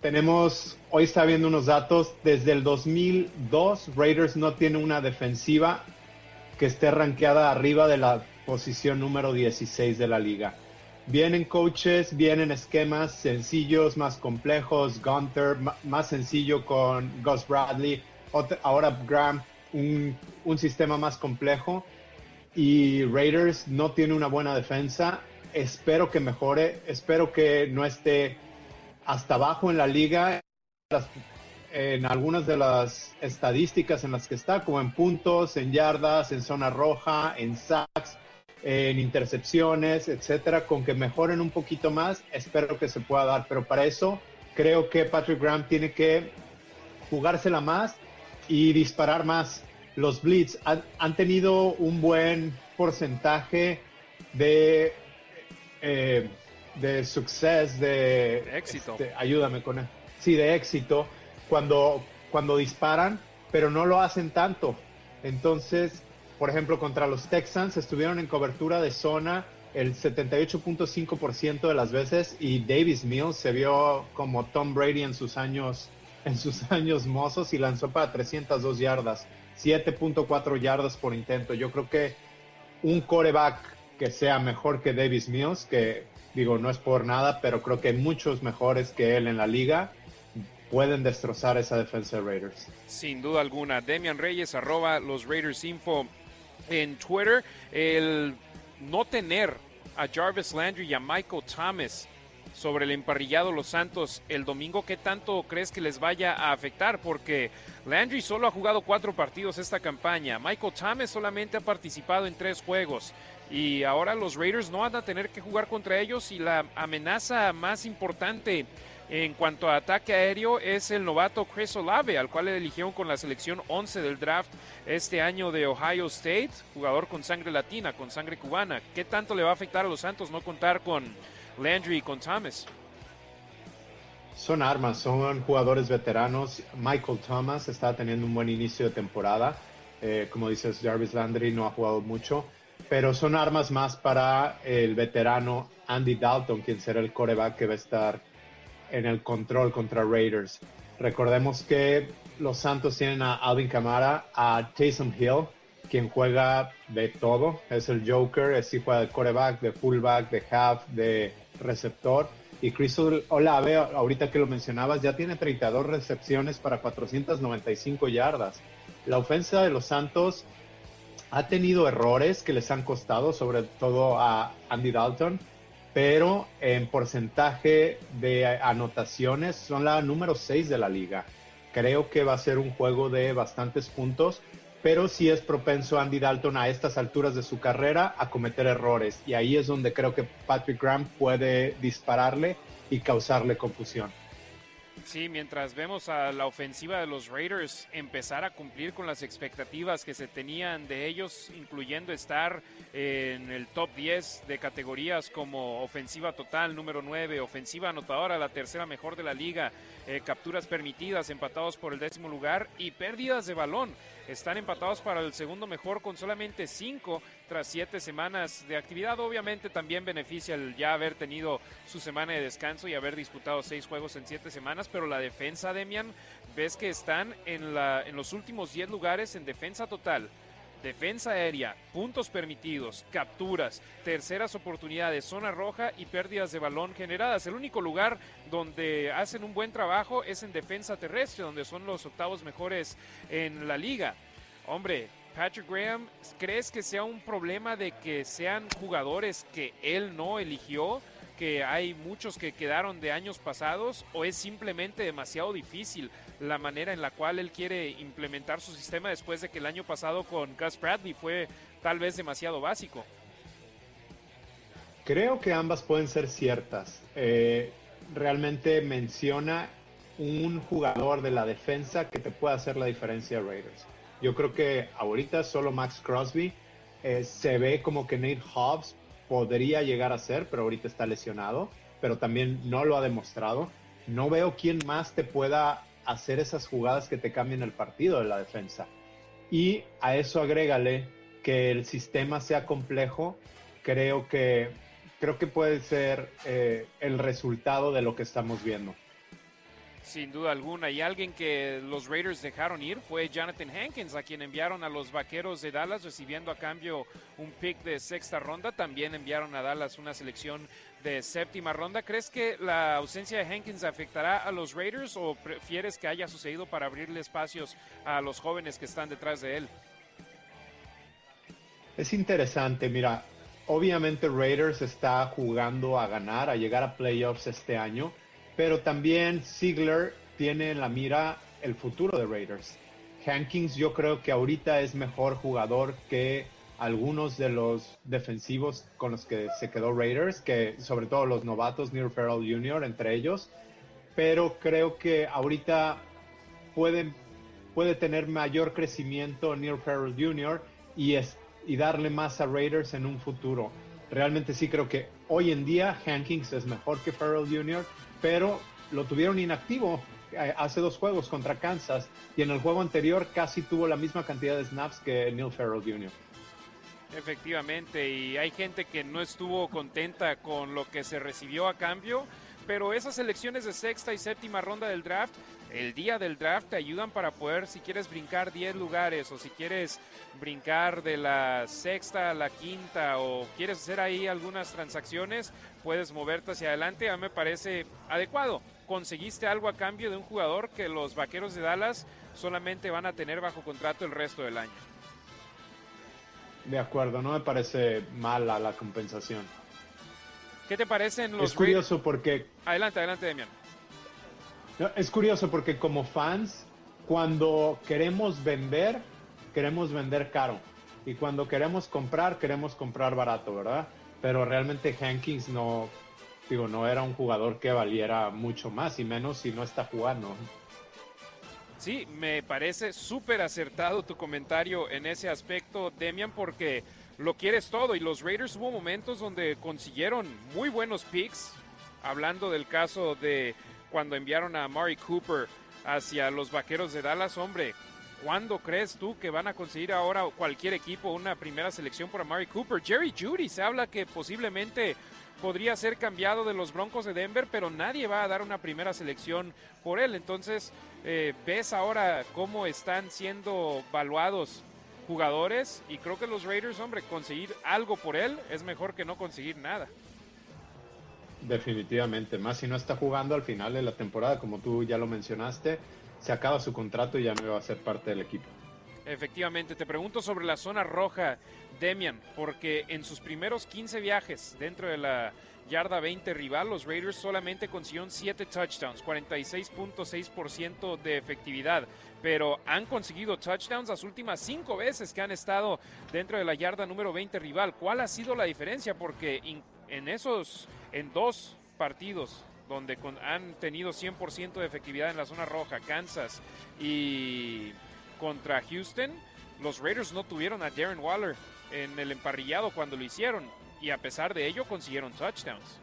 Speaker 8: tenemos, hoy está viendo unos datos, desde el 2002 Raiders no tiene una defensiva que esté rankeada arriba de la posición número 16 de la liga. Vienen coaches, vienen esquemas sencillos, más complejos, Gunter más sencillo con Gus Bradley, ahora Graham, un, sistema más complejo y Raiders no tiene una buena defensa. Espero que mejore, espero que no esté hasta abajo en la liga en algunas de las estadísticas en las que está, como en puntos, en yardas, en zona roja, en sacks, en intercepciones, etcétera, con que mejoren un poquito más, espero que se pueda dar. Pero para eso creo que Patrick Graham tiene que jugársela más y disparar más. Los Blitz han, tenido un buen porcentaje de, eh, de success, de,
Speaker 1: éxito.
Speaker 8: Este, ayúdame con él. Sí, de éxito cuando, cuando disparan, pero no lo hacen tanto. Entonces, por ejemplo, contra los Texans estuvieron en cobertura de zona el 78.5% de las veces y Davis Mills se vio como Tom Brady en sus años en sus años mozos y lanzó para 302 yardas, 7.4 yardas por intento. Yo creo que un coreback que sea mejor que Davis Mills, que digo no es por nada, pero creo que muchos mejores que él en la liga, pueden destrozar esa defensa de Raiders.
Speaker 1: Sin duda alguna. Demian Reyes, arroba los Raiders Info en Twitter. El no tener a Jarvis Landry y a Michael Thomas sobre el emparrillado Los Santos el domingo, ¿qué tanto crees que les vaya a afectar? Porque Landry solo ha jugado cuatro partidos esta campaña, Michael Thomas solamente ha participado en tres juegos y ahora los Raiders no van a tener que jugar contra ellos y la amenaza más importante en cuanto a ataque aéreo es el novato Chris Olave, al cual le eligieron con la selección 11 del draft este año de Ohio State, jugador con sangre latina, con sangre cubana. ¿Qué tanto le va a afectar a los Santos no contar con, Landry con Thomas.
Speaker 8: Son armas, son jugadores veteranos. Michael Thomas está teniendo un buen inicio de temporada. Eh, como dices, Jarvis Landry no ha jugado mucho, pero son armas más para el veterano Andy Dalton, quien será el coreback que va a estar en el control contra Raiders. Recordemos que los Santos tienen a Alvin Kamara, a Taysom Hill, quien juega de todo. Es el Joker, es juega de coreback, de fullback, de half, de receptor. Y Chris Olave, ahorita que lo mencionabas, ya tiene 32 recepciones para 495 yardas. La ofensa de los Santos ha tenido errores que les han costado, sobre todo a Andy Dalton, pero en porcentaje de anotaciones son la número 6 de la liga. Creo que va a ser un juego de bastantes puntos, pero sí es propenso Andy Dalton a estas alturas de su carrera a cometer errores. Y ahí es donde creo que Patrick Graham puede dispararle y causarle confusión.
Speaker 1: Sí, mientras vemos a la ofensiva de los Raiders empezar a cumplir con las expectativas que se tenían de ellos, incluyendo estar en el top 10 de categorías como ofensiva total número 9, ofensiva anotadora la tercera mejor de la liga, eh, capturas permitidas empatados por el décimo lugar y pérdidas de balón. Están empatados para el segundo mejor con solamente 5 tras 7 semanas de actividad. Obviamente también beneficia el ya haber tenido su semana de descanso y haber disputado 6 juegos en 7 semanas, pero la defensa, Demian, ves que están en, la, en los últimos 10 lugares en defensa total defensa aérea, puntos permitidos, capturas, terceras oportunidades, zona roja y pérdidas de balón generadas. El único lugar donde hacen un buen trabajo es en defensa terrestre, donde son los octavos mejores en la liga. Hombre, Patrick Graham, ¿crees que sea un problema de que sean jugadores que él no eligió? que hay muchos que quedaron de años pasados o es simplemente demasiado difícil la manera en la cual él quiere implementar su sistema después de que el año pasado con Gus Bradley fue tal vez demasiado básico?
Speaker 8: Creo que ambas pueden ser ciertas. Eh, realmente menciona un jugador de la defensa que te puede hacer la diferencia a Raiders. Yo creo que ahorita solo Max Crosby eh, se ve como que Nate Hobbs podría llegar a ser, pero ahorita está lesionado, pero también no lo ha demostrado. No veo quién más te pueda hacer esas jugadas que te cambien el partido de la defensa. Y a eso agrégale que el sistema sea complejo, creo que, creo que puede ser eh, el resultado de lo que estamos viendo.
Speaker 1: Sin duda alguna. Y alguien que los Raiders dejaron ir fue Jonathan Hankins, a quien enviaron a los Vaqueros de Dallas recibiendo a cambio un pick de sexta ronda. También enviaron a Dallas una selección de séptima ronda. ¿Crees que la ausencia de Hankins afectará a los Raiders o prefieres que haya sucedido para abrirle espacios a los jóvenes que están detrás de él?
Speaker 8: Es interesante, mira, obviamente Raiders está jugando a ganar, a llegar a playoffs este año pero también Ziegler tiene en la mira el futuro de Raiders. Hankins yo creo que ahorita es mejor jugador que algunos de los defensivos con los que se quedó Raiders, que sobre todo los novatos, Neil Farrell Jr., entre ellos, pero creo que ahorita puede, puede tener mayor crecimiento Neil Farrell Jr. Y, darle más a Raiders en un futuro. Realmente sí creo que hoy en día Hankins es mejor que Farrell Jr., pero lo tuvieron inactivo eh, hace dos juegos contra Kansas y en el juego anterior casi tuvo la misma cantidad de snaps que Neil Farrell Jr.
Speaker 1: Efectivamente, y hay gente que no estuvo contenta con lo que se recibió a cambio, pero esas elecciones de sexta y séptima ronda del draft, el día del draft te ayudan para poder, si quieres brincar 10 lugares o si quieres brincar de la sexta a la quinta o quieres hacer ahí algunas transacciones, puedes moverte hacia adelante. A mí me parece adecuado. Conseguiste algo a cambio de un jugador que los vaqueros de Dallas solamente van a tener bajo contrato el resto del año.
Speaker 8: De acuerdo, no me parece mala la compensación.
Speaker 1: ¿Qué te parecen los...
Speaker 8: Es curioso porque...
Speaker 1: Adelante, adelante, Demian.
Speaker 8: Es curioso porque como fans, cuando queremos vender, queremos vender caro. Y cuando queremos comprar, queremos comprar barato, ¿verdad? pero realmente Hankins no, digo, no era un jugador que valiera mucho más y menos si no está jugando.
Speaker 1: Sí, me parece súper acertado tu comentario en ese aspecto, Demian, porque lo quieres todo. Y los Raiders hubo momentos donde consiguieron muy buenos picks. Hablando del caso de cuando enviaron a Mari Cooper hacia los Vaqueros de Dallas, hombre, ¿cuándo crees tú que van a conseguir ahora cualquier equipo una primera selección por Mari Cooper? Jerry Judy se habla que posiblemente podría ser cambiado de los Broncos de Denver, pero nadie va a dar una primera selección por él. Entonces, eh, ves ahora cómo están siendo valuados jugadores y creo que los Raiders, hombre, conseguir algo por él es mejor que no conseguir nada.
Speaker 8: Definitivamente, más si no está jugando al final de la temporada, como tú ya lo mencionaste, se acaba su contrato y ya no va a ser parte del equipo.
Speaker 1: Efectivamente, te pregunto sobre la zona roja, Demian, porque en sus primeros 15 viajes dentro de la yarda 20 rival, los Raiders solamente consiguieron 7 touchdowns, 46.6% de efectividad, pero han conseguido touchdowns las últimas 5 veces que han estado dentro de la yarda número 20 rival. ¿Cuál ha sido la diferencia? Porque en esos, en dos partidos donde han tenido 100% de efectividad en la zona roja, Kansas y contra Houston, los Raiders no tuvieron a Darren Waller en el emparrillado cuando lo hicieron y a pesar de ello consiguieron touchdowns.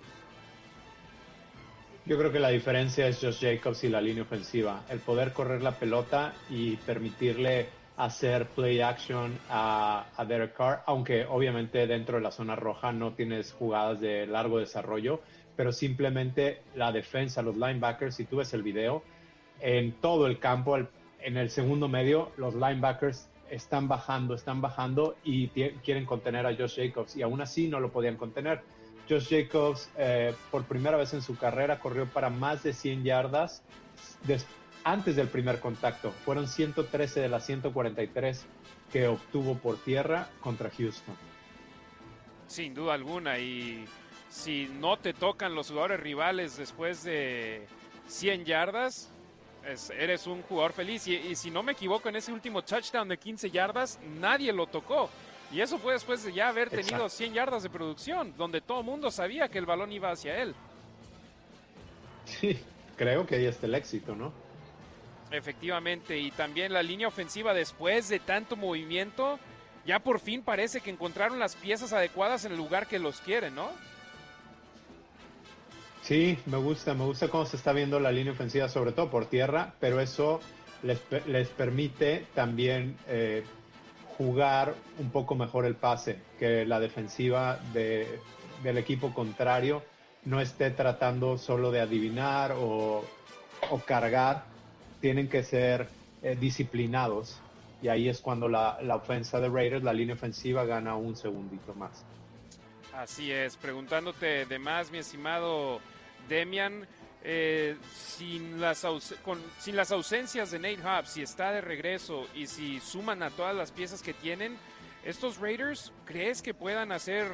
Speaker 8: Yo creo que la diferencia es Josh Jacobs y la línea ofensiva. El poder correr la pelota y permitirle hacer play action a, Derek Carr, aunque obviamente dentro de la zona roja no tienes jugadas de largo desarrollo, pero simplemente la defensa, los linebackers, si tú ves el video, en todo el campo, en el segundo medio, los linebackers están bajando, están bajando y quieren contener a Josh Jacobs y aún así no lo podían contener. Josh Jacobs eh, por primera vez en su carrera corrió para más de 100 yardas antes del primer contacto. Fueron 113 de las 143 que obtuvo por tierra contra Houston.
Speaker 1: Sin duda alguna y si no te tocan los jugadores rivales después de 100 yardas, eres un jugador feliz. Y, si no me equivoco, en ese último touchdown de 15 yardas, nadie lo tocó. Y eso fue después de ya haber tenido 100 yardas de producción, donde todo el mundo sabía que el balón iba hacia él.
Speaker 8: Sí, creo que ahí está el éxito, ¿no?
Speaker 1: Efectivamente, y también la línea ofensiva después de tanto movimiento, ya por fin parece que encontraron las piezas adecuadas en el lugar que los quieren, ¿no?
Speaker 8: Sí, me gusta, me gusta cómo se está viendo la línea ofensiva, sobre todo por tierra, pero eso les, les permite también eh, jugar un poco mejor el pase, que la defensiva de, del equipo contrario no esté tratando solo de adivinar o, cargar, tienen que ser eh, disciplinados. Y ahí es cuando la, la ofensa de Raiders, la línea ofensiva, gana un segundito más.
Speaker 1: Así es, preguntándote de más, mi estimado Demian, eh, sin, las sin las ausencias de Nate Hobbs, si está de regreso y si suman a todas las piezas que tienen, estos Raiders, ¿crees que puedan hacer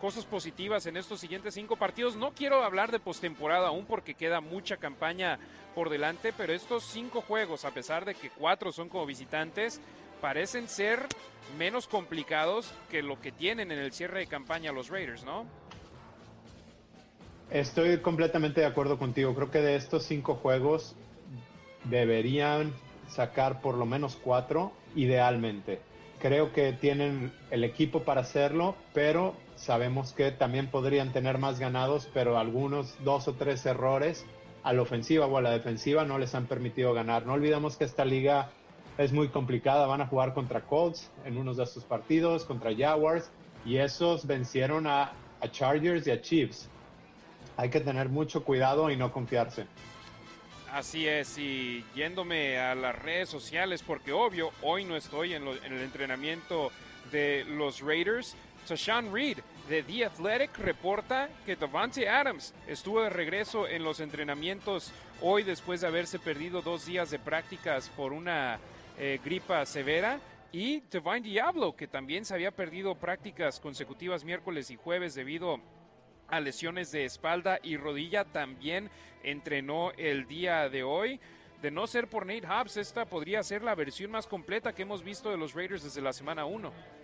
Speaker 1: cosas positivas en estos siguientes cinco partidos? No quiero hablar de postemporada aún porque queda mucha campaña por delante, pero estos cinco juegos, a pesar de que cuatro son como visitantes, parecen ser menos complicados que lo que tienen en el cierre de campaña los Raiders, ¿no?
Speaker 8: Estoy completamente de acuerdo contigo. Creo que de estos cinco juegos deberían sacar por lo menos cuatro, idealmente. Creo que tienen el equipo para hacerlo, pero sabemos que también podrían tener más ganados, pero algunos dos o tres errores a la ofensiva o a la defensiva no les han permitido ganar. No olvidemos que esta liga es muy complicada. Van a jugar contra Colts en unos de estos partidos, contra Jaguars, y esos vencieron a, Chargers y a Chiefs hay que tener mucho cuidado y no confiarse.
Speaker 1: Así es, y yéndome a las redes sociales, porque obvio, hoy no estoy en, el entrenamiento de los Raiders. Tashan Reed The Athletic reporta que Davante Adams estuvo de regreso en los entrenamientos hoy después de haberse perdido dos días de prácticas por una eh, gripa severa. Y Divine Diablo, que también se había perdido prácticas consecutivas miércoles y jueves debido a lesiones de espalda y rodilla. También entrenó el día de hoy. De no ser por Nate Hobbs, esta podría ser la versión más completa que hemos visto de los Raiders desde la semana 1.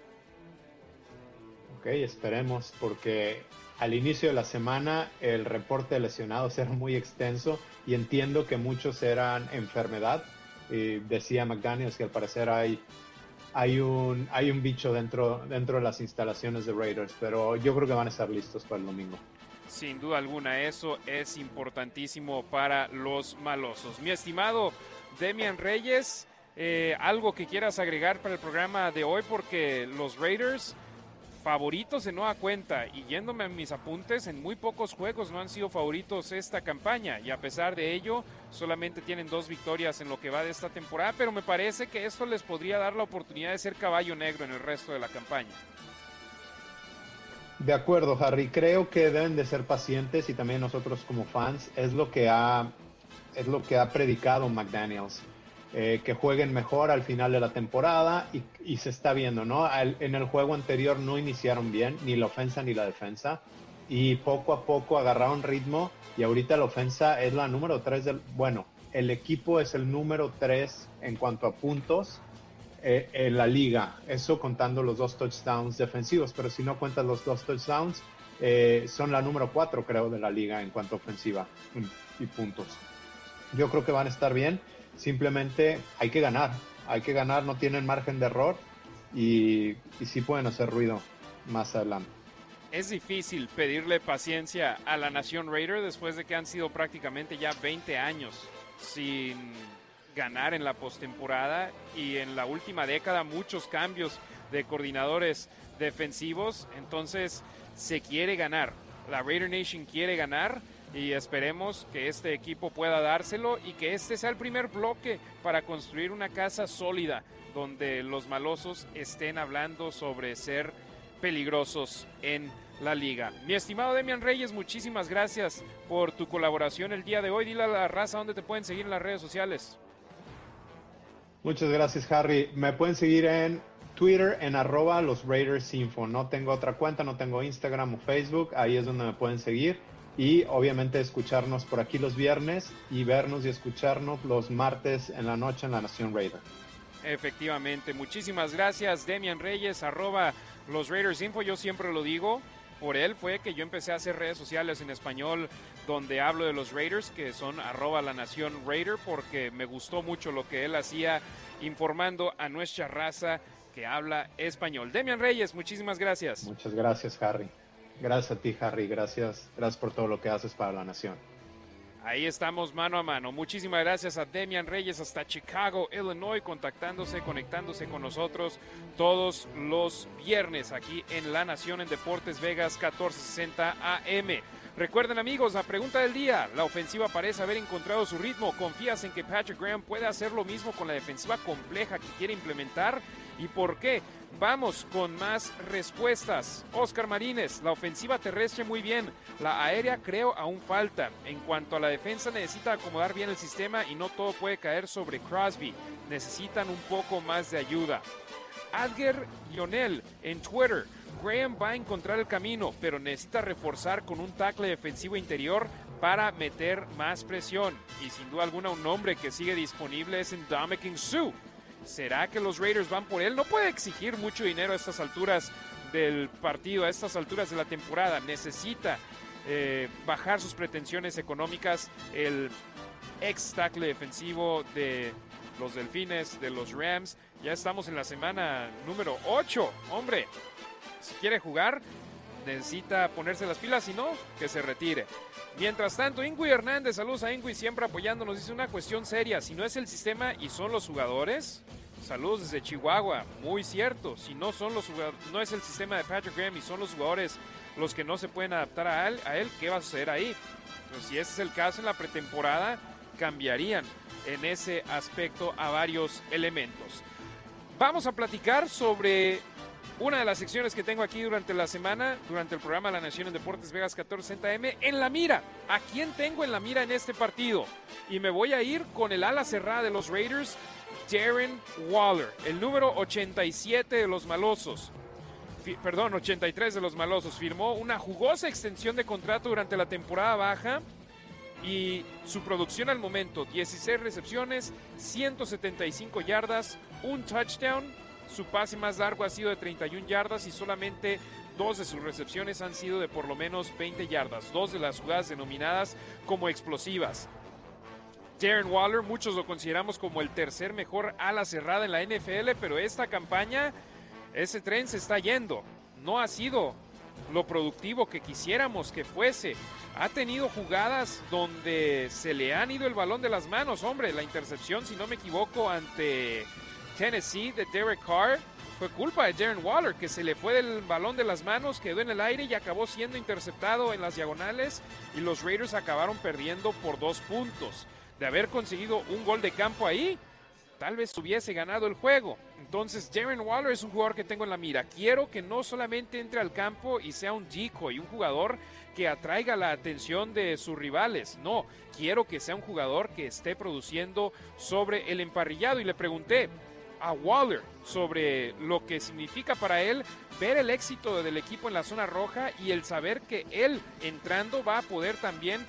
Speaker 8: Esperemos, porque al inicio de la semana el reporte de lesionados era muy extenso y entiendo que muchos eran enfermedad. Y decía McDaniels que al parecer hay hay un, hay un bicho dentro, dentro de las instalaciones de Raiders, pero yo creo que van a estar listos para el domingo.
Speaker 1: Sin duda alguna, eso es importantísimo para los malosos. Mi estimado Demian Reyes, eh, algo que quieras agregar para el programa de hoy, porque los Raiders favoritos en nueva cuenta y yéndome a mis apuntes, en muy pocos juegos no han sido favoritos esta campaña y a pesar de ello solamente tienen dos victorias en lo que va de esta temporada, pero me parece que esto les podría dar la oportunidad de ser caballo negro en el resto de la campaña.
Speaker 8: De acuerdo, Harry. Creo que deben de ser pacientes y también nosotros como fans es lo que ha es lo que ha predicado McDaniels. Eh, que jueguen mejor al final de la temporada y, se está viendo, ¿no? en el juego anterior no iniciaron bien, ni la ofensa ni la defensa, y poco a poco agarraron ritmo y ahorita la ofensa es la número 3 del, bueno, el equipo es el número 3 en cuanto a puntos eh, en la liga, eso contando los dos touchdowns defensivos, pero si no cuentas los dos touchdowns, eh, son la número 4 creo de la liga en cuanto a ofensiva y puntos. Yo creo que van a estar bien Simplemente hay que ganar, hay que ganar, no tienen margen de error y, y sí pueden hacer ruido más adelante.
Speaker 1: Es difícil pedirle paciencia a la Nación Raider después de que han sido prácticamente ya 20 años sin ganar en la postemporada y en la última década muchos cambios de coordinadores defensivos. Entonces se quiere ganar. La Raider Nation quiere ganar y esperemos que este equipo pueda dárselo y que este sea el primer bloque para construir una casa sólida donde los malosos estén hablando sobre ser peligrosos en la liga. Mi estimado Demian Reyes, muchísimas gracias por tu colaboración el día de hoy. Dile a la raza dónde te pueden seguir en las redes sociales.
Speaker 8: Muchas gracias, Harry. Me pueden seguir en Twitter en arroba los Raiders Info. No tengo otra cuenta, no tengo Instagram o Facebook. Ahí es donde me pueden seguir y obviamente escucharnos por aquí los viernes y vernos y escucharnos los martes en la noche en la Nación Raider.
Speaker 1: Efectivamente, muchísimas gracias Demian Reyes, arroba los Raiders Info, yo siempre lo digo, por él fue que yo empecé a hacer redes sociales en español donde hablo de los Raiders, que son arroba la Nación Raider, porque me gustó mucho lo que él hacía informando a nuestra raza que habla español. Demian Reyes, muchísimas gracias.
Speaker 8: Muchas gracias, Harry. Gracias a ti, Harry. Gracias, gracias por todo lo que haces para la nación.
Speaker 1: Ahí estamos mano a mano. Muchísimas gracias a Demian Reyes hasta Chicago, Illinois, contactándose, conectándose con nosotros todos los viernes aquí en La Nación en Deportes Vegas 1460 AM. Recuerden amigos, la pregunta del día, la ofensiva parece haber encontrado su ritmo, ¿confías en que Patrick Graham puede hacer lo mismo con la defensiva compleja que quiere implementar? ¿Y por qué? Vamos con más respuestas. Oscar Marínez, la ofensiva terrestre muy bien, la aérea creo aún falta. En cuanto a la defensa necesita acomodar bien el sistema y no todo puede caer sobre Crosby. Necesitan un poco más de ayuda. Adger Lionel en Twitter. Graham va a encontrar el camino, pero necesita reforzar con un tackle defensivo interior para meter más presión. Y sin duda alguna un nombre que sigue disponible es en Dominic Sue. ¿Será que los Raiders van por él? No puede exigir mucho dinero a estas alturas del partido, a estas alturas de la temporada. Necesita eh, bajar sus pretensiones económicas. El ex tackle defensivo de los Delfines, de los Rams. Ya estamos en la semana número 8. Hombre, si quiere jugar, necesita ponerse las pilas, si no, que se retire. Mientras tanto, Ingui Hernández, saludos a Ingui, siempre apoyándonos, dice una cuestión seria, si no es el sistema y son los jugadores, saludos desde Chihuahua, muy cierto, si no son los no es el sistema de Patrick Graham y son los jugadores los que no se pueden adaptar a él, ¿qué va a suceder ahí? Pues si ese es el caso en la pretemporada, cambiarían en ese aspecto a varios elementos. Vamos a platicar sobre una de las secciones que tengo aquí durante la semana, durante el programa La Nación en Deportes Vegas 1460 M, en la mira. ¿A quién tengo en la mira en este partido? Y me voy a ir con el ala cerrada de los Raiders, Darren Waller, el número 87 de los malosos. perdón, 83 de los malosos. Firmó una jugosa extensión de contrato durante la temporada baja y su producción al momento, 16 recepciones, 175 yardas, un touchdown su pase más largo ha sido de 31 yardas y solamente dos de sus recepciones han sido de por lo menos 20 yardas, dos de las jugadas denominadas como explosivas. Darren Waller, muchos lo consideramos como el tercer mejor ala cerrada en la NFL, pero esta campaña, ese tren se está yendo. No ha sido lo productivo que quisiéramos que fuese. Ha tenido jugadas donde se le han ido el balón de las manos. Hombre, la intercepción, si no me equivoco, ante Tennessee de Derek Carr fue culpa de Darren Waller, que se le fue el balón de las manos, quedó en el aire y acabó siendo interceptado en las diagonales y los Raiders acabaron perdiendo por dos puntos. De haber conseguido un gol de campo ahí, tal vez hubiese ganado el juego. Entonces, Darren Waller es un jugador que tengo en la mira. Quiero que no solamente entre al campo y sea un y un jugador que atraiga la atención de sus rivales. No, quiero que sea un jugador que esté produciendo sobre el emparrillado. Y le pregunté, a Waller sobre lo que significa para él ver el éxito del equipo en la zona roja y el saber que él entrando va a poder también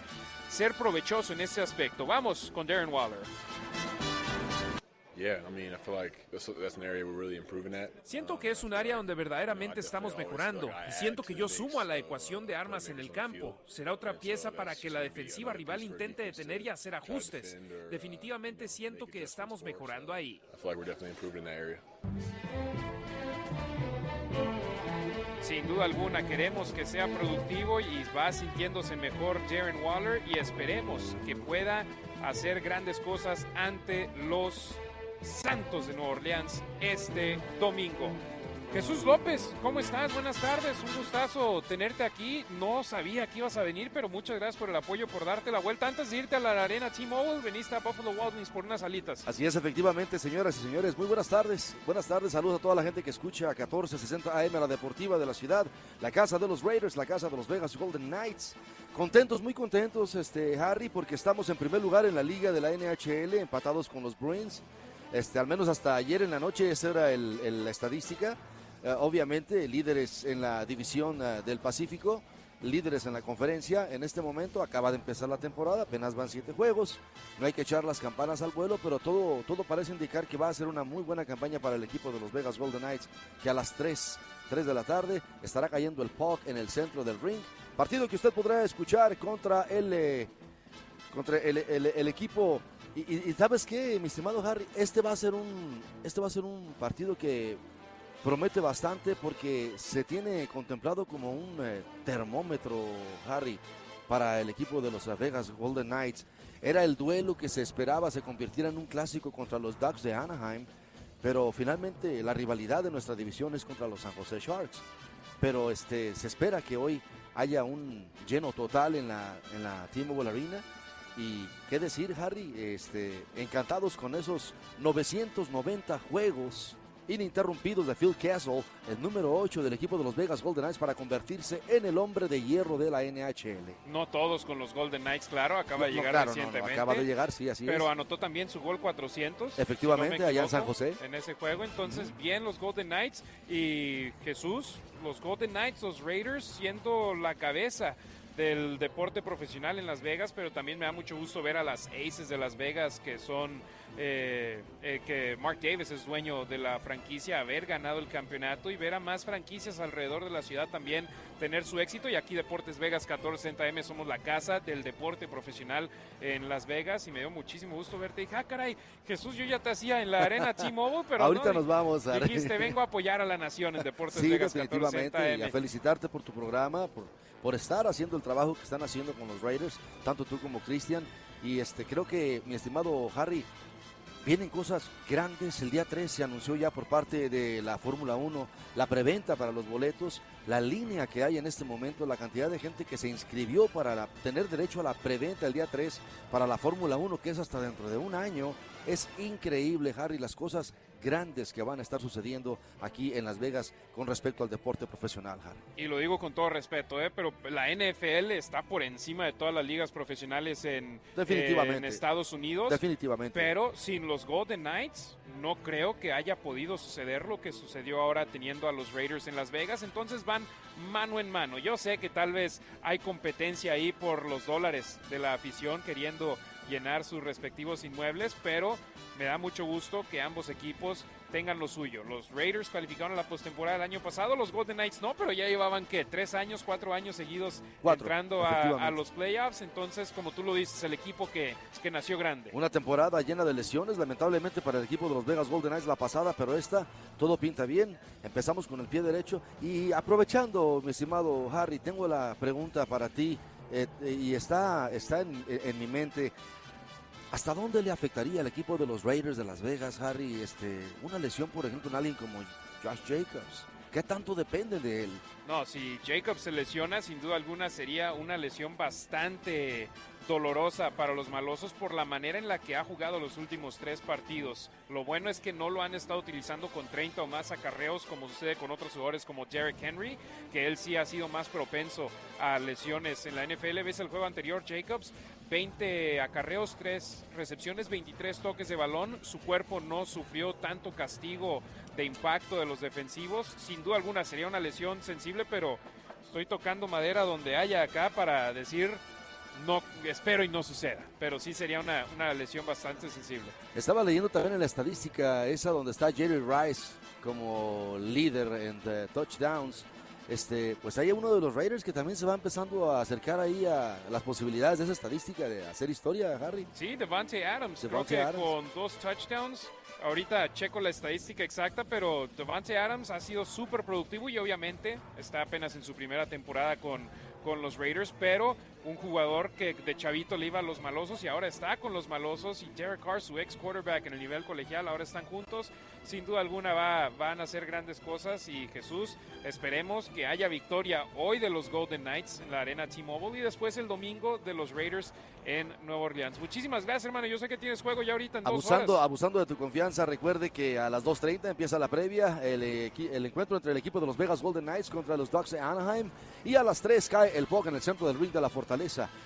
Speaker 1: ser provechoso en ese aspecto. Vamos con Darren Waller.
Speaker 4: Siento que es un área donde verdaderamente estamos mejorando y siento que yo sumo a la ecuación de armas en el campo. Será otra pieza para que la defensiva rival intente detener y hacer ajustes. Definitivamente siento que estamos mejorando ahí.
Speaker 1: Sin duda alguna queremos que sea productivo y va sintiéndose mejor Darren Waller y esperemos que pueda hacer grandes cosas ante los Santos de Nueva Orleans este domingo. Jesús López, ¿cómo estás? Buenas tardes, un gustazo tenerte aquí. No sabía que ibas a venir, pero muchas gracias por el apoyo, por darte la vuelta. Antes de irte a la arena T-Mobile, veniste a Buffalo Wild Wings por unas alitas.
Speaker 9: Así es, efectivamente, señoras y señores. Muy buenas tardes. Buenas tardes, saludos a toda la gente que escucha a 1460 AM, la deportiva de la ciudad, la casa de los Raiders, la casa de los Vegas Golden Knights. Contentos, muy contentos, este Harry, porque estamos en primer lugar en la liga de la NHL, empatados con los Bruins. Este, al menos hasta ayer en la noche, esa era la estadística. Eh, obviamente, líderes en la división eh, del Pacífico, líderes en la conferencia. En este momento acaba de empezar la temporada, apenas van siete juegos. No hay que echar las campanas al vuelo, pero todo, todo parece indicar que va a ser una muy buena campaña para el equipo de los Vegas Golden Knights, que a las 3, 3 de la tarde estará cayendo el puck en el centro del ring. Partido que usted podrá escuchar contra el, eh, contra el equipo y, sabes qué, mi estimado Harry, este va a ser un, este va a ser un partido que promete bastante porque se tiene contemplado como un eh, termómetro, Harry, para el equipo de los Vegas Golden Knights. Era el duelo que se esperaba se convirtiera en un clásico contra los Ducks de Anaheim, pero finalmente la rivalidad de nuestra división es contra los San Jose Sharks. Pero este, se espera que hoy haya un lleno total en la, en la T-Mobile Arena y qué decir, Harry, este, encantados con esos 990 juegos ininterrumpidos de Phil Castle, el número 8 del equipo de los Vegas Golden Knights para convertirse en el hombre de hierro de la NHL.
Speaker 1: No todos con los Golden Knights, claro, acaba de llegar recientemente.
Speaker 9: acaba de llegar, sí, así
Speaker 1: pero anotó también su gol 400.
Speaker 9: Efectivamente, allá en San José.
Speaker 1: En ese juego, entonces bien los Golden Knights y Jesús, los Golden Knights, los Raiders siendo la cabeza del deporte profesional en Las Vegas, pero también me da mucho gusto ver a las Aces de Las Vegas, que son, eh, eh, que Mark Davis es dueño de la franquicia, haber ganado el campeonato y ver a más franquicias alrededor de la ciudad también tener su éxito. Y aquí Deportes Vegas 1460M somos la casa del deporte profesional en Las Vegas y me dio muchísimo gusto verte. Y dije, ah, caray, Jesús, yo ya te hacía en la arena T-Mobile, pero
Speaker 9: ahorita nos vamos a
Speaker 1: dijiste, vengo a apoyar a la nación en Deportes
Speaker 9: sí,
Speaker 1: Vegas
Speaker 9: definitivamente, Y a felicitarte por tu programa, por por estar haciendo el trabajo que están haciendo con los Raiders, tanto tú como Cristian. Y este creo que, mi estimado Harry, vienen cosas grandes. El día 3 se anunció ya por parte de la Fórmula 1 la preventa para los boletos, la línea que hay en este momento, la cantidad de gente que se inscribió para tener derecho a la preventa el día 3 para la Fórmula 1, que es hasta dentro de un año. Es increíble, Harry, las cosas grandes que van a estar sucediendo aquí en Las Vegas con respecto al deporte profesional, Harry.
Speaker 1: Y lo digo con todo respeto, ¿eh? pero la NFL está por encima de todas las ligas profesionales en, en Estados Unidos.
Speaker 9: Definitivamente.
Speaker 1: Pero sin los Golden Knights, no creo que haya podido suceder lo que sucedió ahora teniendo a los Raiders en Las Vegas. Entonces van mano en mano. Yo sé que tal vez hay competencia ahí por los dólares de la afición queriendo llenar sus respectivos inmuebles, pero me da mucho gusto que ambos equipos tengan lo suyo. Los Raiders calificaron a la postemporada el año pasado, los Golden Knights no, pero ya llevaban que tres años, cuatro años seguidos entrando a, los playoffs. Entonces, como tú lo dices, el equipo que, que nació grande.
Speaker 9: Una temporada llena de lesiones, lamentablemente para el equipo de los Vegas Golden Knights la pasada, pero esta todo pinta bien. Empezamos con el pie derecho y aprovechando, mi estimado Harry, tengo la pregunta para ti. Eh, y está, está en, mi mente. ¿Hasta dónde le afectaría al equipo de los Raiders de Las Vegas, Harry, este, una lesión, por ejemplo, en alguien como Josh Jacobs? ¿Qué tanto depende de él?
Speaker 1: No, si Jacobs se lesiona, sin duda alguna sería una lesión bastante dolorosa para los malosos por la manera en la que ha jugado los últimos tres partidos. Lo bueno es que no lo han estado utilizando con 30 o más acarreos como sucede con otros jugadores como Derek Henry, que él sí ha sido más propenso a lesiones en la NFL. ¿Ves el juego anterior, Jacobs? 20 acarreos, 3 recepciones, 23 toques de balón. Su cuerpo no sufrió tanto castigo de impacto de los defensivos. Sin duda alguna sería una lesión sensible, pero estoy tocando madera donde haya acá para decir no espero y no suceda, pero sí sería una, una, lesión bastante sensible.
Speaker 9: Estaba leyendo también en la estadística esa donde está Jerry Rice como líder en touchdowns. Este, pues hay uno de los Raiders que también se va empezando a acercar ahí a las posibilidades de esa estadística de hacer historia, Harry.
Speaker 1: Sí, Devante Adams, creo que con dos touchdowns. Ahorita checo la estadística exacta, pero Devante Adams ha sido súper productivo y obviamente está apenas en su primera temporada con, con los Raiders, pero un jugador que de chavito le iba a los malosos y ahora está con los malosos y Derek Carr, su ex quarterback en el nivel colegial, ahora están juntos. Sin duda alguna va, van a hacer grandes cosas y Jesús, esperemos que haya victoria hoy de los Golden Knights en la arena T-Mobile y después el domingo de los Raiders en Nueva Orleans. Muchísimas gracias, hermano. Yo sé que tienes juego ya ahorita en
Speaker 9: abusando,
Speaker 1: dos horas.
Speaker 9: Abusando de tu confianza, recuerde que a las 2.30 empieza la previa, el, el, encuentro entre el equipo de los Vegas Golden Knights contra los Ducks de Anaheim y a las 3 cae el puck en el centro del ring de la Fortaleza.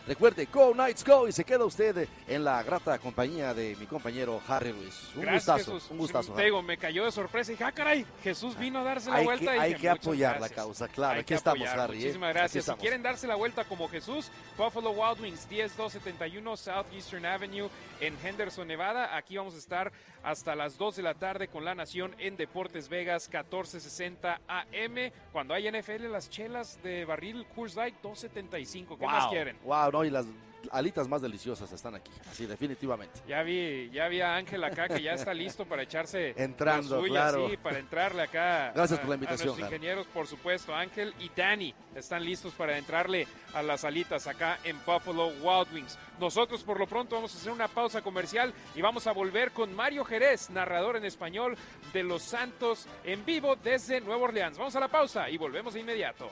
Speaker 9: Recuerde, Go Knights Go y se queda usted en la grata compañía de mi compañero Harry Luis. Un gustazo, un gustazo.
Speaker 1: me cayó de sorpresa y dije, ah, caray, Jesús vino a darse la vuelta.
Speaker 9: hay que apoyar la causa, claro. aquí estamos, Harry.
Speaker 1: ¿eh? Muchísimas gracias. Si quieren darse la vuelta como Jesús, Buffalo Wild Wings 10271 Southeastern Avenue en Henderson, Nevada. Aquí vamos a estar hasta las 2 de la tarde con La Nación en Deportes Vegas 1460 AM. Cuando hay NFL, las chelas de barril Coors Light 275. ¿Qué más quieren?
Speaker 9: Wow, no, y las alitas más deliciosas están aquí, así definitivamente.
Speaker 1: Ya vi, ya vi a Ángel acá que ya está listo para echarse
Speaker 9: entrando, claro.
Speaker 1: sí, para entrarle acá.
Speaker 9: Gracias por la invitación.
Speaker 1: A los ingenieros, por supuesto, Ángel y Danny están listos para entrarle a las alitas acá en Buffalo Wild Wings. Nosotros por lo pronto vamos a hacer una pausa comercial y vamos a volver con Mario Jerez, narrador en español de Los Santos en vivo desde Nueva Orleans. Vamos a la pausa y volvemos de inmediato.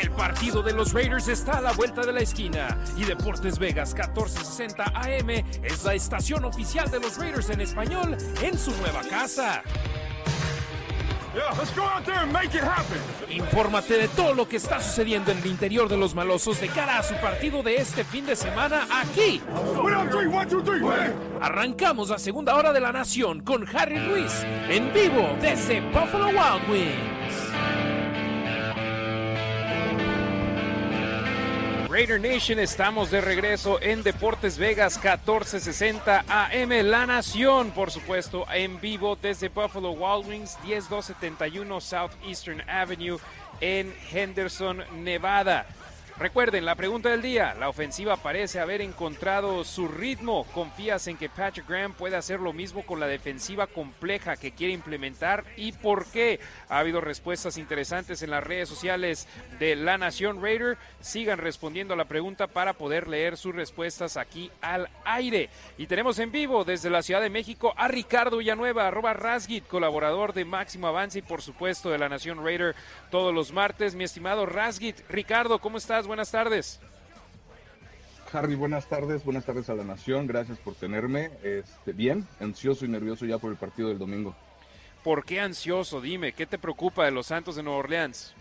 Speaker 1: El partido de los Raiders está a la vuelta de la esquina y Deportes Vegas 1460 AM es la estación oficial de los Raiders en español en su nueva casa. Infórmate de todo lo que está sucediendo en el interior de los malosos de cara a su partido de este fin de semana aquí. Arrancamos la segunda hora de la nación con Harry Luis en vivo desde Buffalo Wild Wings. Raider Nation, estamos de regreso en Deportes Vegas 1460 AM, La Nación, por supuesto, en vivo desde Buffalo Wild Wings 10271 Southeastern Avenue en Henderson, Nevada. Recuerden, la pregunta del día, la ofensiva parece haber encontrado su ritmo. ¿Confías en que Patrick Graham pueda hacer lo mismo con la defensiva compleja que quiere implementar? ¿Y por qué? Ha habido respuestas interesantes en las redes sociales de La Nación Raider. Sigan respondiendo a la pregunta para poder leer sus respuestas aquí al aire. Y tenemos en vivo desde la Ciudad de México a Ricardo Villanueva, arroba Rasgit, colaborador de Máximo Avance y por supuesto de La Nación Raider todos los martes. Mi estimado Rasgit, Ricardo, ¿cómo estás? Buenas tardes.
Speaker 10: Harry, buenas tardes, buenas tardes a la nación, gracias por tenerme. Este, bien, ansioso y nervioso ya por el partido del domingo.
Speaker 1: ¿Por qué ansioso? Dime, ¿qué te preocupa de los Santos de Nueva Orleans?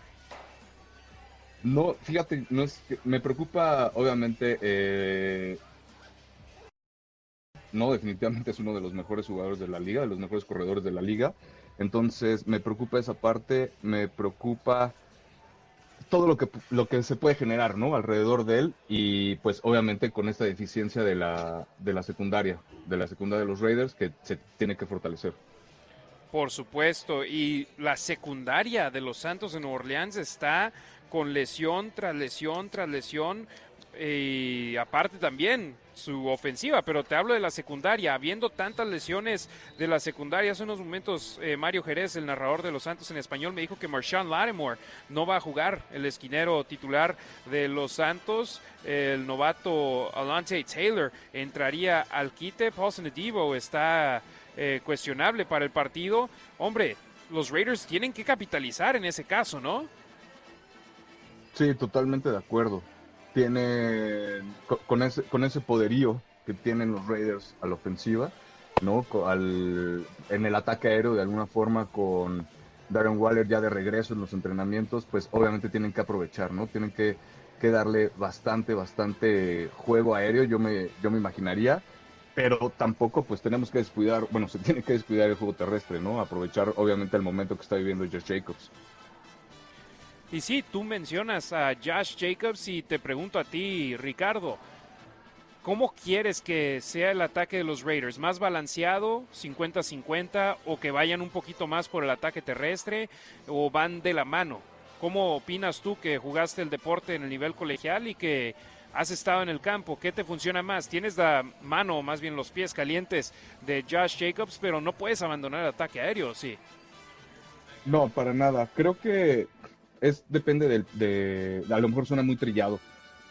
Speaker 10: No, fíjate, no es que me preocupa, obviamente, eh, no, definitivamente es uno de los mejores jugadores de la liga, de los mejores corredores de la liga. Entonces, me preocupa esa parte, me preocupa todo lo que, lo que se puede generar, ¿no? Alrededor de él y pues obviamente con esta deficiencia de la, de la secundaria, de la secundaria de los Raiders que se tiene que fortalecer.
Speaker 1: Por supuesto, y la secundaria de los Santos de Nueva Orleans está con lesión tras lesión tras lesión y aparte también su ofensiva, pero te hablo de la secundaria, habiendo tantas lesiones de la secundaria, hace unos momentos eh, Mario Jerez, el narrador de los Santos en español, me dijo que Marshawn Lattimore no va a jugar el esquinero titular de los Santos, el novato Alante Taylor entraría al quite, Paulson está eh, cuestionable para el partido, hombre, los Raiders tienen que capitalizar en ese caso, ¿no?
Speaker 10: Sí, totalmente de acuerdo tiene con ese, con ese poderío que tienen los Raiders a la ofensiva, ¿no? Al, en el ataque aéreo de alguna forma con Darren Waller ya de regreso en los entrenamientos, pues obviamente tienen que aprovechar, ¿no? Tienen que, que darle bastante, bastante juego aéreo, yo me, yo me imaginaría, pero tampoco pues tenemos que descuidar, bueno, se tiene que descuidar el juego terrestre, ¿no? Aprovechar obviamente el momento que está viviendo Josh Jacobs.
Speaker 1: Y sí, tú mencionas a Josh Jacobs y te pregunto a ti, Ricardo, ¿cómo quieres que sea el ataque de los Raiders? ¿Más balanceado, 50-50, o que vayan un poquito más por el ataque terrestre, o van de la mano? ¿Cómo opinas tú que jugaste el deporte en el nivel colegial y que has estado en el campo? ¿Qué te funciona más? Tienes la mano, o más bien los pies calientes de Josh Jacobs, pero no puedes abandonar el ataque aéreo, ¿sí?
Speaker 10: No, para nada. Creo que es depende del, de, a lo mejor suena muy trillado,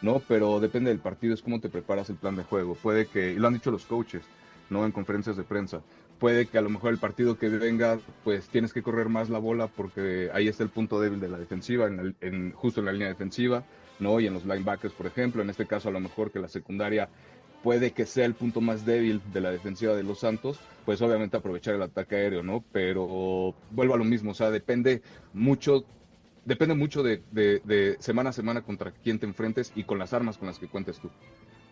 Speaker 10: ¿no? Pero depende del partido, es cómo te preparas el plan de juego. Puede que, y lo han dicho los coaches, ¿no? En conferencias de prensa. Puede que a lo mejor el partido que venga, pues tienes que correr más la bola porque ahí está el punto débil de la defensiva, en, en justo en la línea defensiva, ¿no? Y en los linebackers, por ejemplo. En este caso, a lo mejor que la secundaria puede que sea el punto más débil de la defensiva de los Santos, pues obviamente aprovechar el ataque aéreo, ¿no? Pero vuelvo a lo mismo, o sea, depende mucho depende mucho de, semana a semana contra quién te enfrentes y con las armas con las que cuentes tú.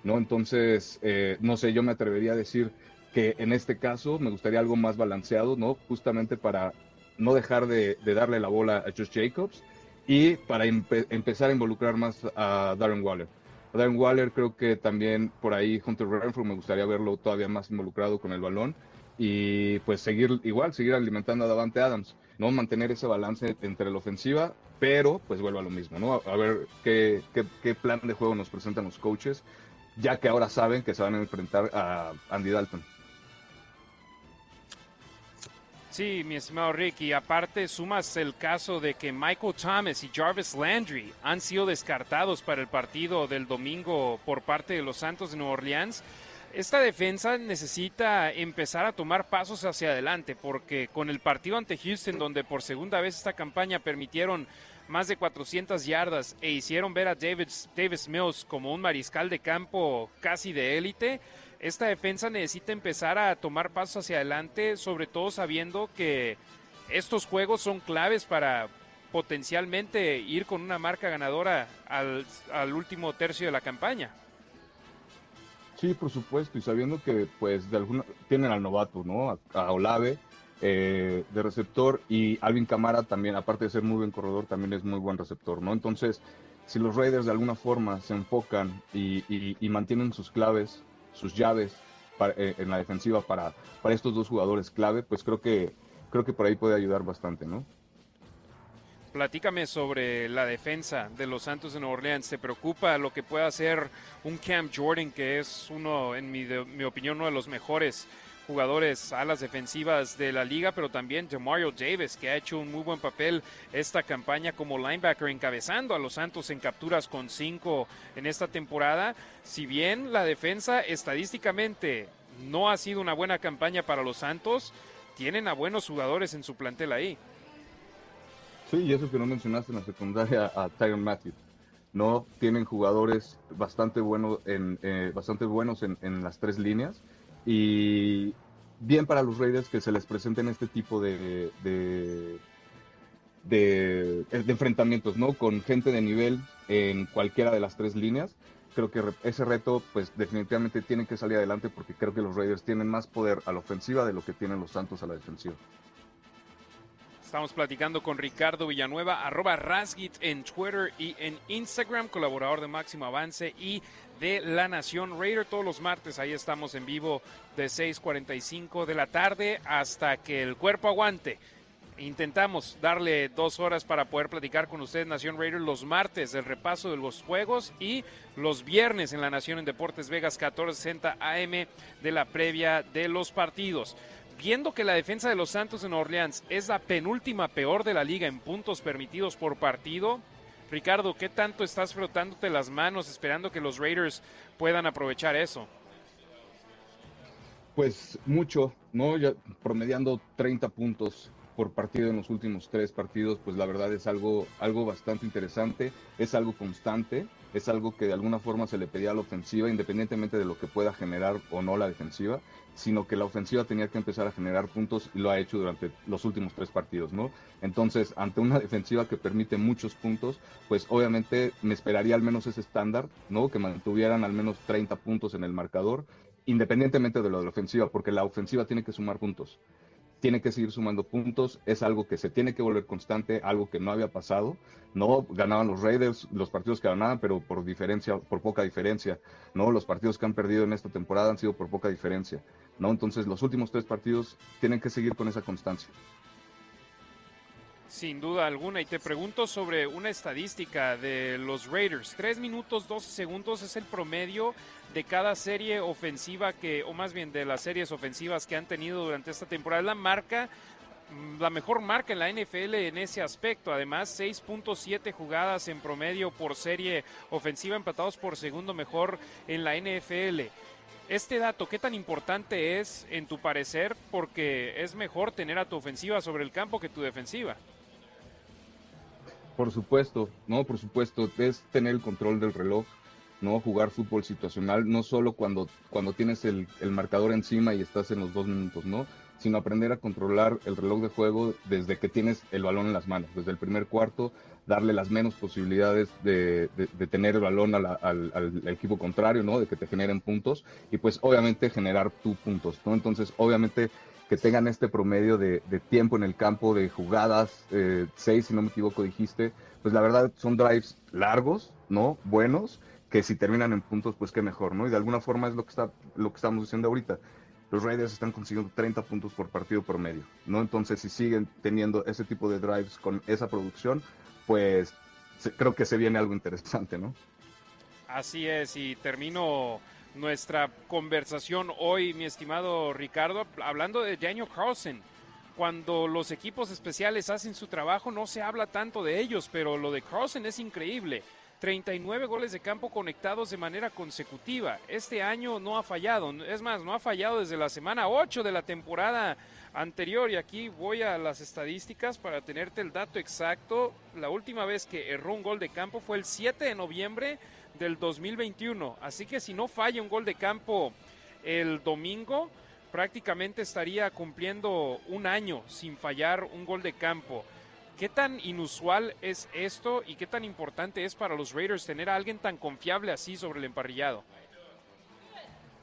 Speaker 10: ¿no? Entonces, eh, no sé, yo me atrevería a decir que en este caso me gustaría algo más balanceado, ¿no? Justamente para no dejar de, darle la bola a Josh Jacobs y para empezar a involucrar más a Darren Waller. Darren Waller creo que también por ahí Hunter Renfrew me gustaría verlo todavía más involucrado con el balón y pues seguir igual, seguir alimentando a Davante Adams. ¿No? Mantener ese balance entre la ofensiva, pero pues vuelvo a lo mismo, ¿no? A, ver qué, qué, plan de juego nos presentan los coaches, ya que ahora saben que se van a enfrentar a Andy Dalton.
Speaker 1: Sí, mi estimado Rick, y aparte sumas el caso de que Michael Thomas y Jarvis Landry han sido descartados para el partido del domingo por parte de los Santos de Nueva Orleans esta defensa necesita empezar a tomar pasos hacia adelante, porque con el partido ante Houston, donde por segunda vez esta campaña permitieron más de 400 yardas e hicieron ver a Davis, Mills como un mariscal de campo casi de élite, esta defensa necesita empezar a tomar pasos hacia adelante, sobre todo sabiendo que estos juegos son claves para potencialmente ir con una marca ganadora al, al último tercio de la campaña.
Speaker 10: Sí, por supuesto, y sabiendo que pues de alguna tienen al novato, ¿no? A, Olave eh, de receptor y Alvin Camara también, aparte de ser muy buen corredor, también es muy buen receptor, ¿no? Entonces, si los Raiders de alguna forma se enfocan y, mantienen sus claves, sus llaves eh, en la defensiva para, para estos dos jugadores clave, pues creo que creo que por ahí puede ayudar bastante, ¿no?
Speaker 1: Platícame sobre la defensa de los Santos de Nueva Orleans. ¿Te preocupa lo que pueda hacer un Cam Jordan, que es uno, en mi, mi opinión, uno de los mejores jugadores a las defensivas de la liga, pero también Mario Davis, que ha hecho un muy buen papel esta campaña como linebacker, encabezando a los Santos en capturas con cinco en esta temporada. Si bien la defensa estadísticamente no ha sido una buena campaña para los Santos, tienen a buenos jugadores en su plantel ahí.
Speaker 10: Sí, y eso que no mencionaste en la secundaria a Tyron Matthews. No tienen jugadores bastante, buenos en, eh, bastante buenos en, las tres líneas. Y bien para los Raiders que se les presenten este tipo de, de, de, enfrentamientos, ¿no? Con gente de nivel en cualquiera de las tres líneas. Creo que ese reto, pues definitivamente tiene que salir adelante porque creo que los Raiders tienen más poder a la ofensiva de lo que tienen los Santos a la defensiva.
Speaker 1: Estamos platicando con Ricardo Villanueva, arroba Rasgit en Twitter y en Instagram, colaborador de Máximo Avance y de La Nación Raider. Todos los martes ahí estamos en vivo de 6.45 de la tarde hasta que el cuerpo aguante. Intentamos darle dos horas para poder platicar con ustedes, Nación Raider, los martes del repaso de los juegos y los viernes en La Nación en Deportes Vegas 1460 AM de la previa de los partidos viendo que la defensa de los Santos en Orleans es la penúltima peor de la liga en puntos permitidos por partido, Ricardo, ¿qué tanto estás frotándote las manos esperando que los Raiders puedan aprovechar eso?
Speaker 10: Pues mucho, ¿no? Ya promediando 30 puntos por partido en los últimos tres partidos, pues la verdad es algo, algo bastante interesante, es algo constante, es algo que de alguna forma se le pedía a la ofensiva, independientemente de lo que pueda generar o no la defensiva sino que la ofensiva tenía que empezar a generar puntos y lo ha hecho durante los últimos tres partidos, ¿no? Entonces, ante una defensiva que permite muchos puntos, pues obviamente me esperaría al menos ese estándar, ¿no? Que mantuvieran al menos 30 puntos en el marcador, independientemente de lo de la ofensiva, porque la ofensiva tiene que sumar puntos tiene que seguir sumando puntos, es algo que se tiene que volver constante, algo que no había pasado, no ganaban los Raiders los partidos que ganaban, pero por diferencia, por poca diferencia, no los partidos que han perdido en esta temporada han sido por poca diferencia, no entonces los últimos tres partidos tienen que seguir con esa constancia.
Speaker 1: Sin duda alguna. Y te pregunto sobre una estadística de los Raiders. Tres minutos 12 segundos es el promedio de cada serie ofensiva que, o más bien de las series ofensivas que han tenido durante esta temporada. La marca, mm, la mejor marca en la NFL en ese aspecto. Además, 6.7 jugadas en promedio por serie ofensiva, empatados por segundo mejor en la NFL. Este dato, ¿qué tan importante es en tu parecer? Porque es mejor tener a tu ofensiva sobre el campo que tu defensiva.
Speaker 10: Por supuesto, no, por supuesto, es tener el control del reloj, no jugar fútbol situacional, no solo cuando, cuando tienes el, el, marcador encima y estás en los dos minutos, ¿no? Sino aprender a controlar el reloj de juego desde que tienes el balón en las manos, desde el primer cuarto, darle las menos posibilidades de, de, tener el balón al, al, equipo contrario, ¿no? De que te generen puntos y pues obviamente generar tus puntos, ¿no? Entonces, obviamente que tengan este promedio de, tiempo en el campo, de jugadas, eh, seis si no me equivoco dijiste, pues la verdad son drives largos, ¿no? Buenos, que si terminan en puntos, pues qué mejor, ¿no? Y de alguna forma es lo que, está, lo que estamos diciendo ahorita. Los Raiders están consiguiendo 30 puntos por partido promedio, ¿no? Entonces, si siguen teniendo ese tipo de drives con esa producción, pues creo que se viene algo interesante, ¿no?
Speaker 1: Así es, y termino nuestra conversación hoy, mi estimado Ricardo, hablando de Daniel Carlson. Cuando los equipos especiales hacen su trabajo, no se habla tanto de ellos, pero lo de Carlson es increíble. 39 goles de campo conectados de manera consecutiva. Este año no ha fallado, es más, no ha fallado desde la semana 8 de la temporada anterior. Y aquí voy a las estadísticas para tenerte el dato exacto. La última vez que erró un gol de campo fue el 7 de noviembre del 2021. Así que si no falla un gol de campo el domingo, prácticamente estaría cumpliendo un año sin fallar un gol de campo. ¿Qué tan inusual es esto y qué tan importante es para los Raiders tener a alguien tan confiable así sobre el emparrillado?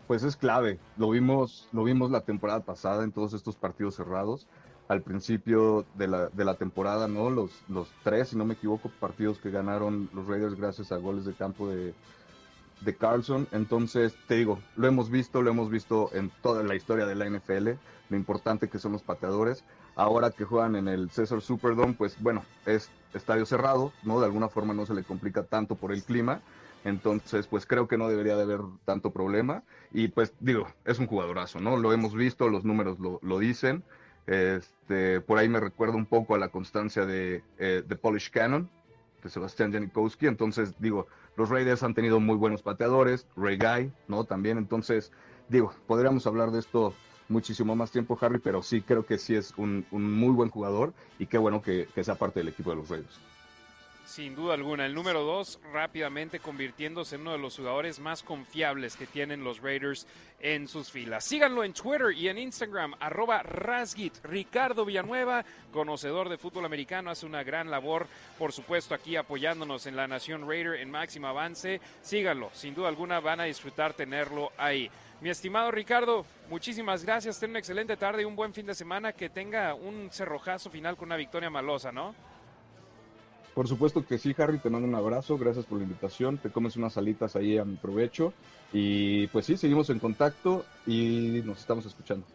Speaker 10: Pues es clave. Lo vimos, lo vimos la temporada pasada en todos estos partidos cerrados al principio de la, de la temporada, ¿no? Los, los tres, si no me equivoco, partidos que ganaron los Raiders gracias a goles de campo de, de Carlson. Entonces, te digo, lo hemos visto, lo hemos visto en toda la historia de la NFL, lo importante que son los pateadores. Ahora que juegan en el César Superdome, pues bueno, es estadio cerrado, ¿no? De alguna forma no se le complica tanto por el clima. Entonces, pues creo que no debería de haber tanto problema. Y pues digo, es un jugadorazo, ¿no? Lo hemos visto, los números lo, lo dicen. Este, por ahí me recuerda un poco a la constancia de, eh, Polish Cannon, de Sebastián Janikowski. Entonces, digo, los Raiders han tenido muy buenos pateadores, Ray Guy, ¿no? También, entonces, digo, podríamos hablar de esto muchísimo más tiempo, Harry, pero sí creo que sí es un, muy buen jugador y qué bueno que, que sea parte del equipo de los Raiders.
Speaker 1: Sin duda alguna, el número dos rápidamente convirtiéndose en uno de los jugadores más confiables que tienen los Raiders en sus filas. Síganlo en Twitter y en Instagram, arroba Rasgit. Ricardo Villanueva, conocedor de fútbol americano, hace una gran labor, por supuesto, aquí apoyándonos en la Nación Raider en máximo avance. Síganlo, sin duda alguna van a disfrutar tenerlo ahí. Mi estimado Ricardo, muchísimas gracias. Ten una excelente tarde y un buen fin de semana. Que tenga un cerrojazo final con una victoria malosa, ¿no?
Speaker 10: Por supuesto que sí, Harry, te mando un abrazo, gracias por la invitación, te comes unas salitas ahí a mi provecho y pues sí, seguimos en contacto y nos estamos escuchando.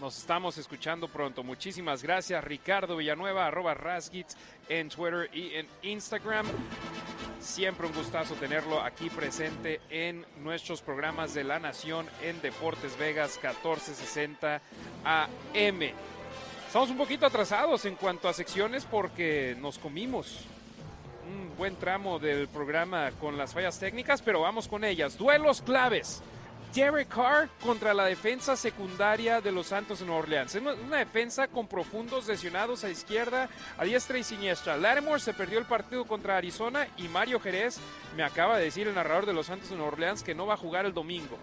Speaker 1: Nos estamos escuchando pronto. Muchísimas gracias, Ricardo Villanueva, arroba Rasgits en Twitter y en Instagram. Siempre un gustazo tenerlo aquí presente en nuestros programas de La Nación en Deportes Vegas 1460 AM. Estamos un poquito atrasados en cuanto a secciones porque nos comimos un buen tramo del programa con las fallas técnicas, pero vamos con ellas. Duelos claves. Derek Carr contra la defensa secundaria de los Santos en Orleans. Una defensa con profundos lesionados a izquierda, a diestra y siniestra. Lattimore se perdió el partido contra Arizona y Mario Jerez me acaba de decir el narrador de los Santos en Orleans que no va a jugar el domingo.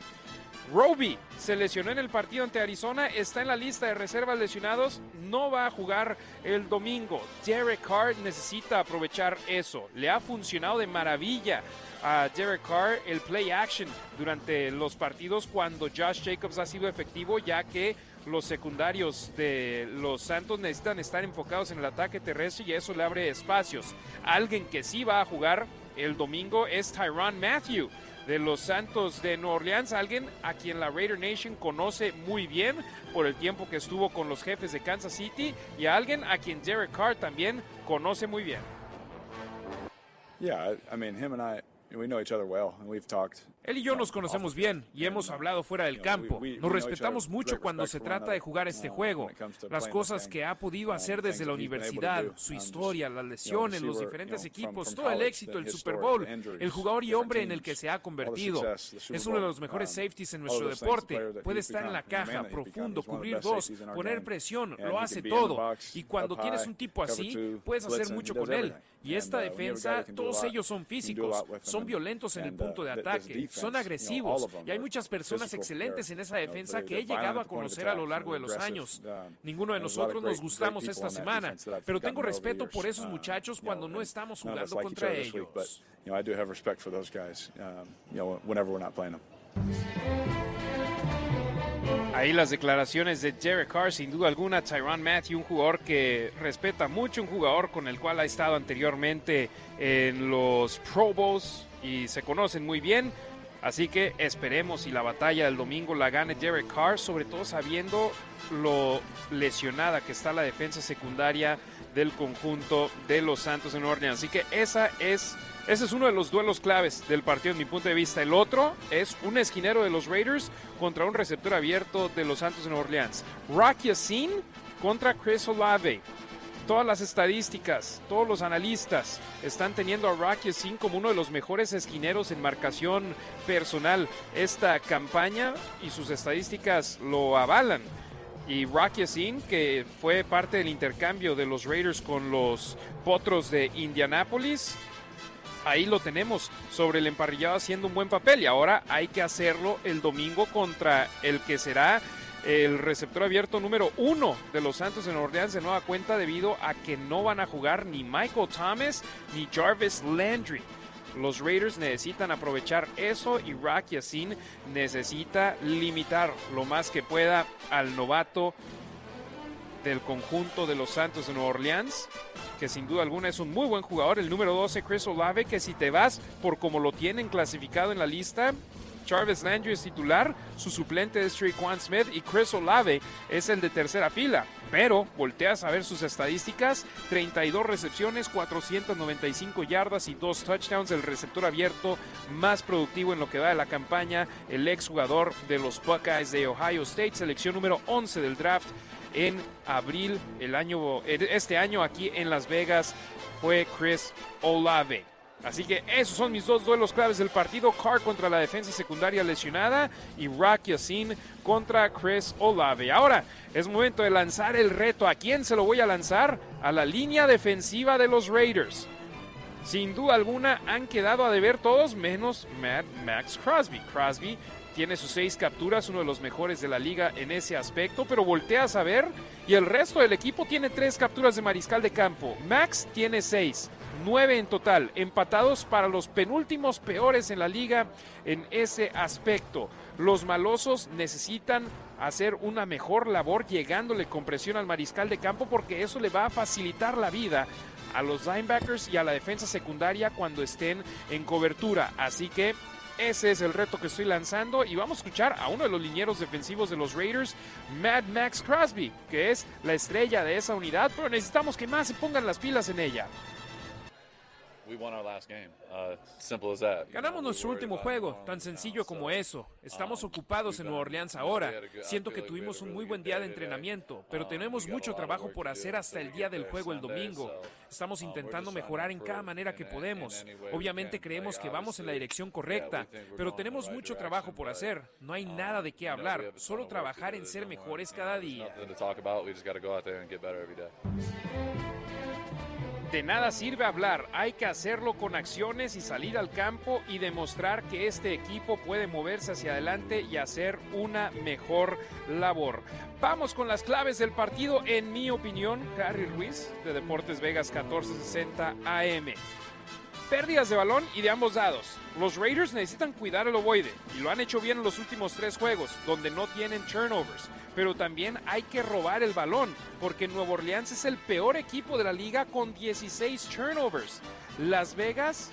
Speaker 1: Roby se lesionó en el partido ante Arizona, está en la lista de reservas lesionados, no va a jugar el domingo. Derek Carr necesita aprovechar eso. Le ha funcionado de maravilla a Derek Carr el play action durante los partidos cuando Josh Jacobs ha sido efectivo, ya que los secundarios de los Santos necesitan estar enfocados en el ataque terrestre y eso le abre espacios. Alguien que sí va a jugar el domingo es Tyron Matthew de los Santos de Nueva Orleans, alguien a quien la Raider Nation conoce muy bien por el tiempo que estuvo con los jefes de Kansas City y a alguien a quien Derek Carr también conoce muy bien.
Speaker 11: Yeah, I mean, him and I, we know each other well, and we've talked
Speaker 4: él y yo nos conocemos bien y hemos hablado fuera del campo. Nos respetamos mucho cuando se trata de jugar este juego. Las cosas que ha podido hacer desde la universidad, su historia, las lesiones, los diferentes equipos, todo el éxito, el Super Bowl, el jugador y hombre en el que se ha convertido. Es uno de los mejores safeties en nuestro deporte. Puede estar en la caja, profundo, cubrir dos, poner presión, lo hace todo. Y cuando tienes un tipo así, puedes hacer mucho con él. Y esta defensa, todos ellos son físicos, son violentos en el punto de ataque son agresivos y hay muchas personas excelentes en esa defensa que he llegado a conocer a lo largo de los años. Ninguno de nosotros nos gustamos esta semana, pero tengo respeto por esos muchachos cuando no estamos jugando contra ellos.
Speaker 1: Ahí las declaraciones de Derek Carr, sin duda alguna, Tyron Matthew, un jugador que respeta mucho, un jugador con el cual ha estado anteriormente en los Pro Bowls y se conocen muy bien. Así que esperemos si la batalla del domingo la gane Derek Carr, sobre todo sabiendo lo lesionada que está la defensa secundaria del conjunto de los Santos en Orleans. Así que esa es, ese es uno de los duelos claves del partido, en mi punto de vista. El otro es un esquinero de los Raiders contra un receptor abierto de los Santos en Orleans. Rocky Sin contra Chris Olave todas las estadísticas, todos los analistas están teniendo a Rocky Sin como uno de los mejores esquineros en marcación personal esta campaña y sus estadísticas lo avalan. Y Rocky Sin, que fue parte del intercambio de los Raiders con los Potros de Indianápolis, ahí lo tenemos sobre el emparrillado haciendo un buen papel y ahora hay que hacerlo el domingo contra el que será el receptor abierto número uno de los Santos en Orleans de nueva cuenta debido a que no van a jugar ni Michael Thomas ni Jarvis Landry. Los Raiders necesitan aprovechar eso y Rocky Yassin necesita limitar lo más que pueda al novato del conjunto de los Santos de Nueva Orleans, que sin duda alguna es un muy buen jugador, el número 12 Chris Olave, que si te vas por como lo tienen clasificado en la lista, Jarvis Landry es titular, su suplente es Quan Smith y Chris Olave es el de tercera fila. Pero volteas a ver sus estadísticas, 32 recepciones, 495 yardas y dos touchdowns, el receptor abierto más productivo en lo que va de la campaña, el ex jugador de los Buckeyes de Ohio State, selección número 11 del draft en abril el año este año aquí en Las Vegas fue Chris Olave. Así que esos son mis dos duelos claves del partido. Carr contra la defensa secundaria lesionada y Rock Yassin contra Chris Olave. Ahora es momento de lanzar el reto. ¿A quién se lo voy a lanzar? A la línea defensiva de los Raiders. Sin duda alguna han quedado a deber todos menos Max Crosby. Crosby tiene sus seis capturas, uno de los mejores de la liga en ese aspecto, pero volteas a ver y el resto del equipo tiene tres capturas de mariscal de campo. Max tiene seis, nueve en total, empatados para los penúltimos peores en la liga en ese aspecto. Los malosos necesitan hacer una mejor labor llegándole con presión al mariscal de campo porque eso le va a facilitar la vida a los linebackers y a la defensa secundaria cuando estén en cobertura. Así que ese es el reto que estoy lanzando y vamos a escuchar a uno de los linieros defensivos de los Raiders, Mad Max Crosby, que es la estrella de esa unidad, pero necesitamos que más se pongan las pilas en ella.
Speaker 4: Uh, Ganamos nuestro último juego, tan sencillo como eso. Estamos um, ocupados en Nueva Orleans ahora. Siento que tuvimos un muy buen día de entrenamiento, pero um, tenemos mucho trabajo por hacer hasta el día del juego el domingo. Estamos um, intentando mejorar en cada manera que podemos. Obviamente creemos que vamos en la dirección correcta, pero tenemos mucho trabajo por hacer. No hay nada de qué hablar, solo trabajar en ser mejores cada día.
Speaker 1: De nada sirve hablar, hay que hacerlo con acciones y salir al campo y demostrar que este equipo puede moverse hacia adelante y hacer una mejor labor. Vamos con las claves del partido, en mi opinión, Harry Ruiz de Deportes Vegas 1460 AM. Pérdidas de balón y de ambos lados. Los Raiders necesitan cuidar el ovoide y lo han hecho bien en los últimos tres juegos, donde no tienen turnovers. Pero también hay que robar el balón, porque Nuevo Orleans es el peor equipo de la liga con 16 turnovers. Las Vegas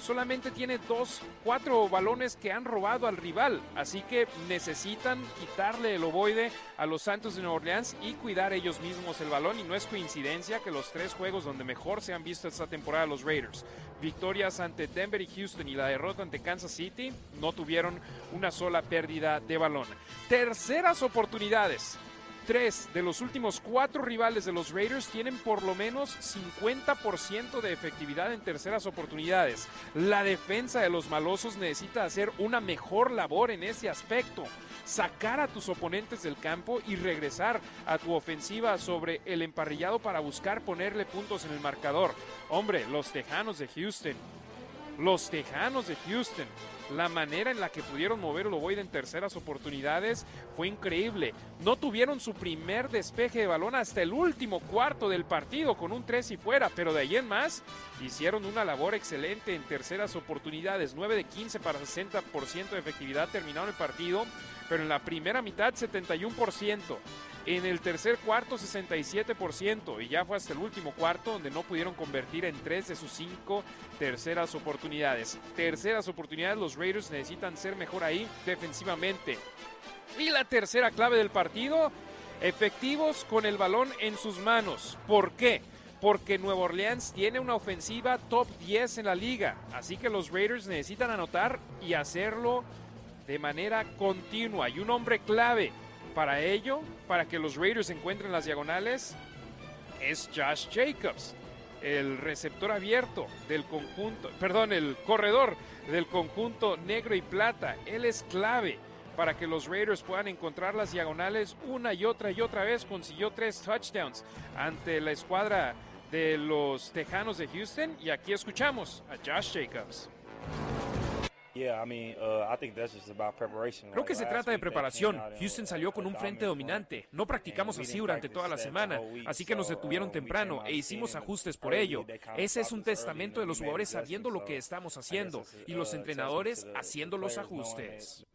Speaker 1: solamente tiene dos, cuatro balones que han robado al rival. Así que necesitan quitarle el ovoide a los Santos de Nueva Orleans y cuidar ellos mismos el balón. Y no es coincidencia que los tres juegos donde mejor se han visto esta temporada los Raiders, victorias ante Denver y Houston y la derrota ante Kansas City, no tuvieron una sola pérdida de balón. Terceras oportunidades. Tres de los últimos cuatro rivales de los Raiders tienen por lo menos 50% de efectividad en terceras oportunidades. La defensa de los malosos necesita hacer una mejor labor en ese aspecto. Sacar a tus oponentes del campo y regresar a tu ofensiva sobre el emparrillado para buscar ponerle puntos en el marcador. Hombre, los Tejanos de Houston. Los Tejanos de Houston la manera en la que pudieron mover ovoide en terceras oportunidades fue increíble. No tuvieron su primer despeje de balón hasta el último cuarto del partido con un 3 y fuera, pero de ahí en más hicieron una labor excelente en terceras oportunidades. 9 de 15 para 60% de efectividad terminaron el partido, pero en la primera mitad 71%. En el tercer cuarto 67% y ya fue hasta el último cuarto donde no pudieron convertir en tres de sus cinco terceras oportunidades. Terceras oportunidades, los Raiders necesitan ser mejor ahí defensivamente. Y la tercera clave del partido, efectivos con el balón en sus manos. ¿Por qué? Porque Nueva Orleans tiene una ofensiva top 10 en la liga, así que los Raiders necesitan anotar y hacerlo de manera continua. Y un hombre clave para ello, para que los Raiders encuentren las diagonales, es Josh Jacobs, el receptor abierto del conjunto, perdón, el corredor del conjunto negro y plata. Él es clave para que los Raiders puedan encontrar las diagonales una y otra y otra vez. Consiguió tres touchdowns ante la escuadra de los Tejanos de Houston y aquí escuchamos a Josh Jacobs.
Speaker 4: Creo que se trata de preparación. Houston salió con un frente dominante. No practicamos así durante toda la semana, así que nos detuvieron temprano e hicimos ajustes por ello. Ese es un testamento de los jugadores sabiendo lo que estamos haciendo y los uh, entrenadores haciendo los ajustes.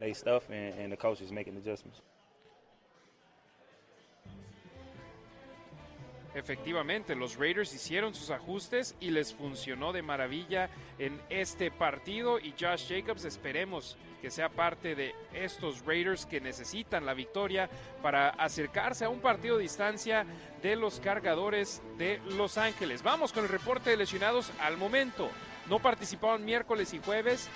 Speaker 1: Efectivamente, los Raiders hicieron sus ajustes y les funcionó de maravilla en este partido y Josh Jacobs esperemos que sea parte de estos Raiders que necesitan la victoria para acercarse a un partido de distancia de los cargadores de Los Ángeles. Vamos con el reporte de lesionados al momento. No participaron miércoles y jueves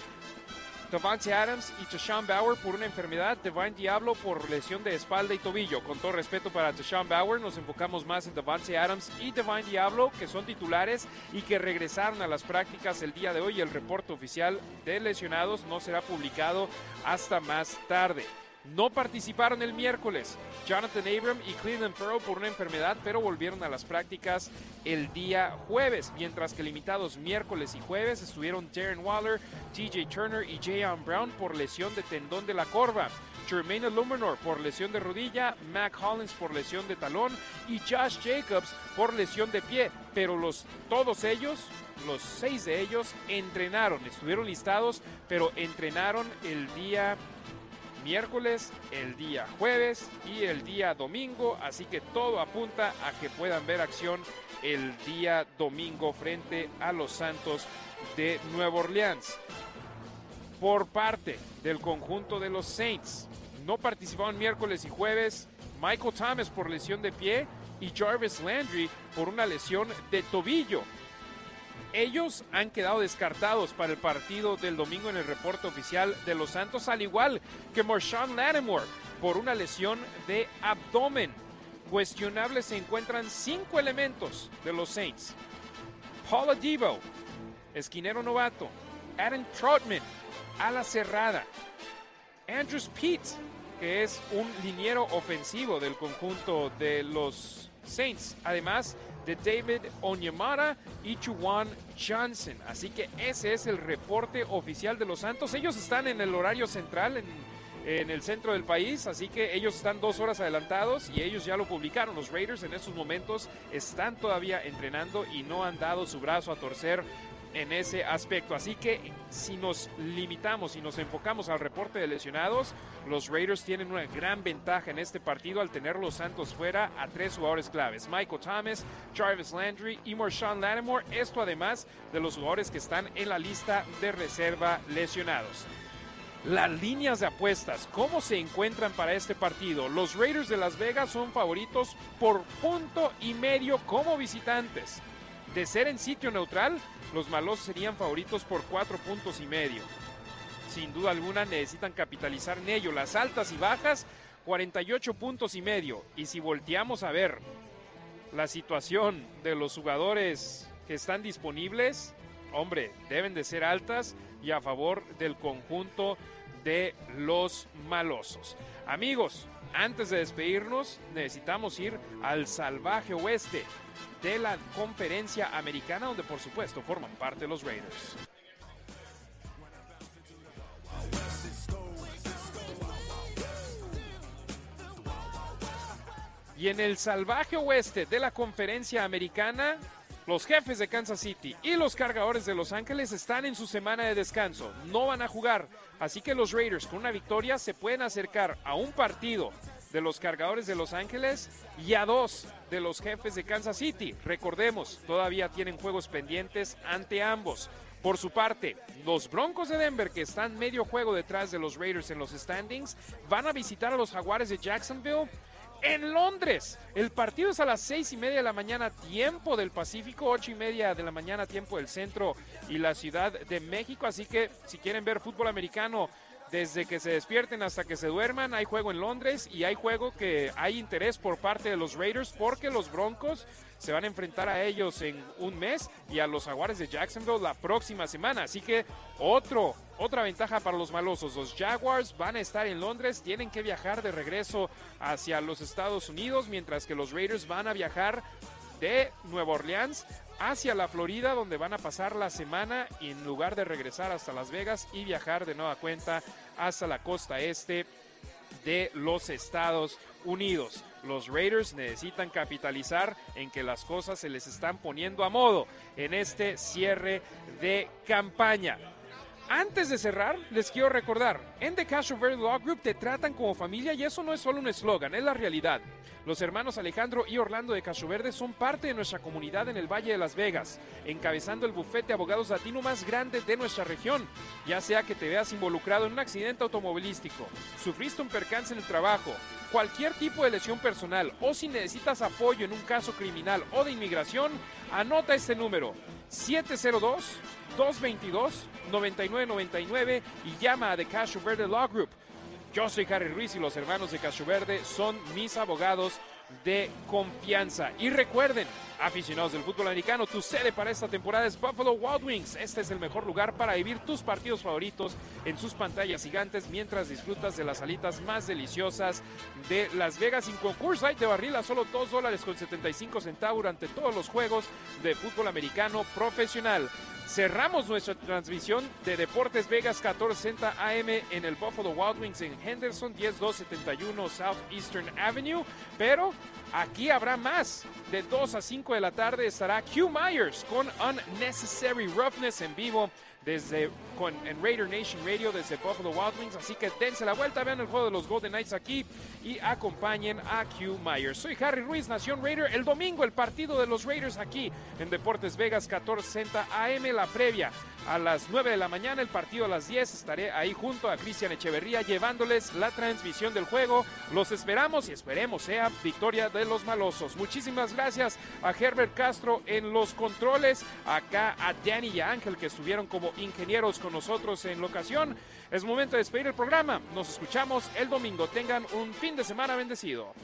Speaker 1: Davante Adams y Tashawn Bauer por una enfermedad, Divine Diablo por lesión de espalda y tobillo. Con todo respeto para Tashawn Bauer, nos enfocamos más en Davante Adams y Divine Diablo, que son titulares y que regresaron a las prácticas el día de hoy. El reporte oficial de lesionados no será publicado hasta más tarde. No participaron el miércoles. Jonathan Abram y Cleveland Pearl por una enfermedad, pero volvieron a las prácticas el día jueves, mientras que limitados miércoles y jueves estuvieron Darren Waller, TJ Turner y Jayon Brown por lesión de tendón de la corva. Jermaine Illuminor por lesión de rodilla, Mac Hollins por lesión de talón y Josh Jacobs por lesión de pie. Pero los, todos ellos, los seis de ellos, entrenaron, estuvieron listados, pero entrenaron el día miércoles, el día jueves y el día domingo, así que todo apunta a que puedan ver acción el día domingo frente a los Santos de Nueva Orleans. Por parte del conjunto de los Saints, no participaron miércoles y jueves Michael Thomas por lesión de pie y Jarvis Landry por una lesión de tobillo. Ellos han quedado descartados para el partido del domingo en el reporte oficial de los Santos, al igual que Marshawn Lattimore por una lesión de abdomen. Cuestionables se encuentran cinco elementos de los Saints. Paula Debo, esquinero novato. Adam Trotman, ala cerrada. Andrews Pete, que es un liniero ofensivo del conjunto de los Saints. Además de David Onyemara y Chuan Johnson. Así que ese es el reporte oficial de los Santos. Ellos están en el horario central, en, en, el centro del país, así que ellos están dos horas adelantados y ellos ya lo publicaron. Los Raiders en estos momentos están todavía entrenando y no han dado su brazo a torcer en ese aspecto. Así que si nos limitamos y nos enfocamos al reporte de lesionados, los Raiders tienen una gran ventaja en este partido al tener los Santos fuera a tres jugadores claves, Michael Thomas, Jarvis Landry y Marshawn Lattimore, esto además de los jugadores que están en la lista de reserva lesionados. Las líneas de apuestas, ¿cómo se encuentran para este partido? Los Raiders de Las Vegas son favoritos por punto y medio como visitantes. De ser en sitio neutral, los malos serían favoritos por cuatro puntos y medio. Sin duda alguna necesitan capitalizar en ello. Las altas y bajas, 48 puntos y medio. Y si volteamos a ver la situación de los jugadores que están disponibles, hombre, deben de ser altas y a favor del conjunto de los malosos. Amigos, antes de despedirnos, necesitamos ir al salvaje oeste de la conferencia americana, donde por supuesto forman parte los Raiders. Y en el salvaje oeste de la conferencia americana, los jefes de Kansas City y los cargadores de Los Ángeles están en su semana de descanso, no van a jugar, así que los Raiders con una victoria se pueden acercar a un partido de los cargadores de Los Ángeles y a dos de los jefes de Kansas City. Recordemos, todavía tienen juegos pendientes ante ambos. Por su parte, los Broncos de Denver, que están medio juego detrás de los Raiders en los standings, van a visitar a los Jaguares de Jacksonville en Londres. El partido es a las seis y media de la mañana, tiempo del Pacífico, ocho y media de la mañana, tiempo del centro y la Ciudad de México. Así que si quieren ver fútbol americano desde que se despierten hasta que se duerman, hay juego en Londres y hay juego que hay interés por parte de los Raiders porque los Broncos se van a enfrentar a ellos en un mes y a los Jaguares de Jacksonville la próxima semana. Así que otro, otra ventaja para los malosos. Los Jaguars van a estar en Londres, tienen que viajar de regreso hacia los Estados Unidos, mientras que los Raiders van a viajar de Nueva Orleans hacia la Florida, donde van a pasar la semana y en lugar de regresar hasta Las Vegas y viajar de nueva cuenta hasta la costa este de los Estados Unidos. Los Raiders necesitan capitalizar en que las cosas se les están poniendo a modo en este cierre de campaña. Antes de cerrar, les quiero recordar, en The Cash Law Group te tratan como familia y eso no es solo un eslogan, es la realidad. Los hermanos Alejandro y Orlando de Cacho Verde son parte de nuestra comunidad en el Valle de Las Vegas, encabezando el bufete de abogados latino más grande de nuestra región. Ya sea que te veas involucrado en un accidente automovilístico, sufriste un percance en el trabajo, cualquier tipo de lesión personal o si necesitas apoyo en un caso criminal o de inmigración, anota este número 702 222-9999 y llama a The Cash Verde Law Group. Yo soy Harry Ruiz y los hermanos de Cacho Verde son mis abogados de confianza. Y recuerden, aficionados del fútbol americano, tu sede para esta temporada es Buffalo Wild Wings. Este es el mejor lugar para vivir tus partidos favoritos en sus pantallas gigantes mientras disfrutas de las alitas más deliciosas de Las Vegas. Sin concurso hay de barril a solo 2 dólares con 75 centavos durante todos los juegos de fútbol americano profesional. Cerramos nuestra transmisión de Deportes Vegas 1460 AM en el Buffalo Wild Wings en Henderson 10271 Southeastern Avenue, pero aquí habrá más. De 2 a 5 de la tarde estará Q Myers con Unnecessary Roughness en vivo desde con, en Raider Nation Radio desde Buffalo Wild Wings. Así que dense la vuelta, vean el juego de los Golden Knights aquí y acompañen a Q Myers. Soy Harry Ruiz, Nación Raider. El domingo el partido de los Raiders aquí en Deportes Vegas 1460 AM, la previa a las 9 de la mañana, el partido a las 10. Estaré ahí junto a Cristian Echeverría llevándoles la transmisión del juego. Los esperamos y esperemos sea victoria de los malosos. Muchísimas gracias a Herbert Castro en los controles, acá a Danny y a Ángel que estuvieron como ingenieros con nosotros en la ocasión. Es momento de despedir el programa. Nos escuchamos el domingo. Tengan un fin de semana bendecido.